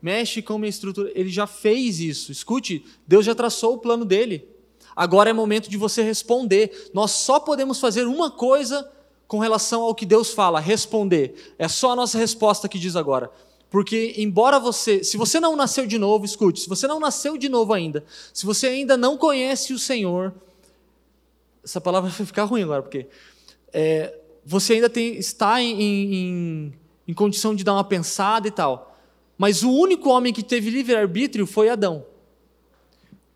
mexe com a minha estrutura. Ele já fez isso. Escute, Deus já traçou o plano dele. Agora é momento de você responder. Nós só podemos fazer uma coisa com relação ao que Deus fala, responder. É só a nossa resposta que diz agora. Porque embora você, se você não nasceu de novo, escute, se você não nasceu de novo ainda, se você ainda não conhece o Senhor, essa palavra vai ficar ruim agora, porque é, você ainda tem, está em, em, em condição de dar uma pensada e tal. Mas o único homem que teve livre-arbítrio foi Adão.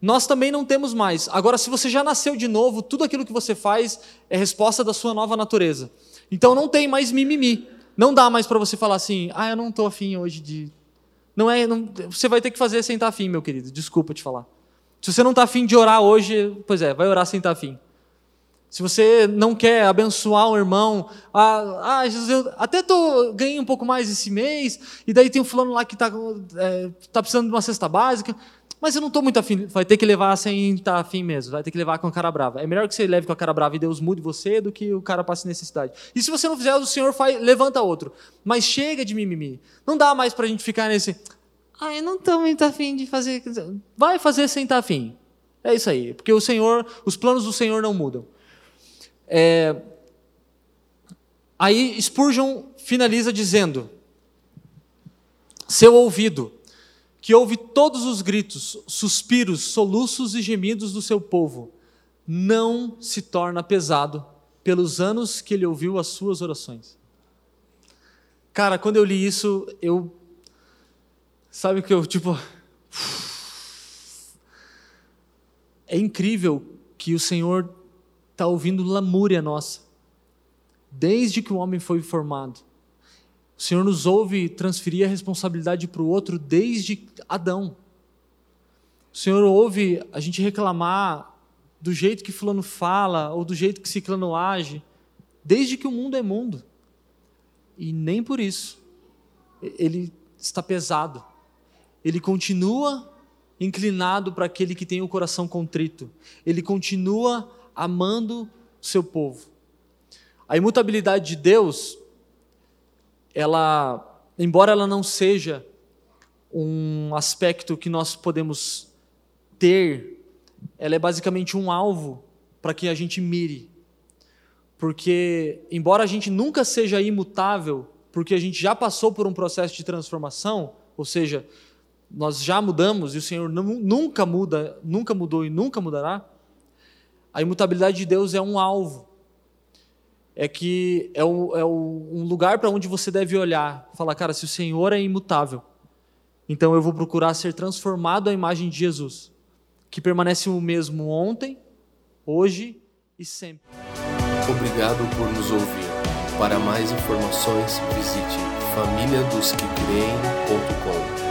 nós também não temos mais. Agora, se você já nasceu de novo, tudo aquilo que você faz é resposta da sua nova natureza. Então não tem mais mimimi. Não dá mais para você falar assim, ah, eu não estou afim hoje de. Não é. Não... Você vai ter que fazer sem estar afim, meu querido. Desculpa te falar. Se você não está afim de orar hoje, pois é, vai orar sem estar afim. Se você não quer abençoar um irmão, ah, ah Jesus, eu até tô, ganhei um pouco mais esse mês, e daí tem um fulano lá que está é, tá precisando de uma cesta básica. Mas eu não estou muito afim. Vai ter que levar sem estar tá afim mesmo. Vai ter que levar com a cara brava. É melhor que você leve com a cara brava e Deus mude você do que o cara passe necessidade. E se você não fizer, o Senhor faz, levanta outro. Mas chega de mimimi. Não dá mais para a gente ficar nesse. Ah, eu não estou muito afim de fazer. Vai fazer sem estar tá afim. É isso aí. Porque o Senhor, os planos do Senhor não mudam. É... Aí Spurgeon finaliza dizendo: Seu ouvido que ouve todos os gritos, suspiros, soluços e gemidos do seu povo, não se torna pesado pelos anos que ele ouviu as suas orações. Cara, quando eu li isso, eu. Sabe que eu, tipo. É incrível que o Senhor está ouvindo lamúria nossa, desde que o homem foi formado. O Senhor nos ouve transferir a responsabilidade para o outro desde Adão. O Senhor ouve a gente reclamar do jeito que fulano fala ou do jeito que ciclano age, desde que o mundo é mundo. E nem por isso ele está pesado. Ele continua inclinado para aquele que tem o coração contrito. Ele continua amando seu povo. A imutabilidade de Deus ela, embora ela não seja um aspecto que nós podemos ter, ela é basicamente um alvo para que a gente mire. Porque, embora a gente nunca seja imutável, porque a gente já passou por um processo de transformação, ou seja, nós já mudamos e o Senhor nunca muda, nunca mudou e nunca mudará, a imutabilidade de Deus é um alvo é que é, o, é o, um lugar para onde você deve olhar, falar, cara, se o Senhor é imutável, então eu vou procurar ser transformado à imagem de Jesus, que permanece o mesmo ontem, hoje e sempre. Obrigado por nos ouvir. Para mais informações, visite famíliadosquecreem.com.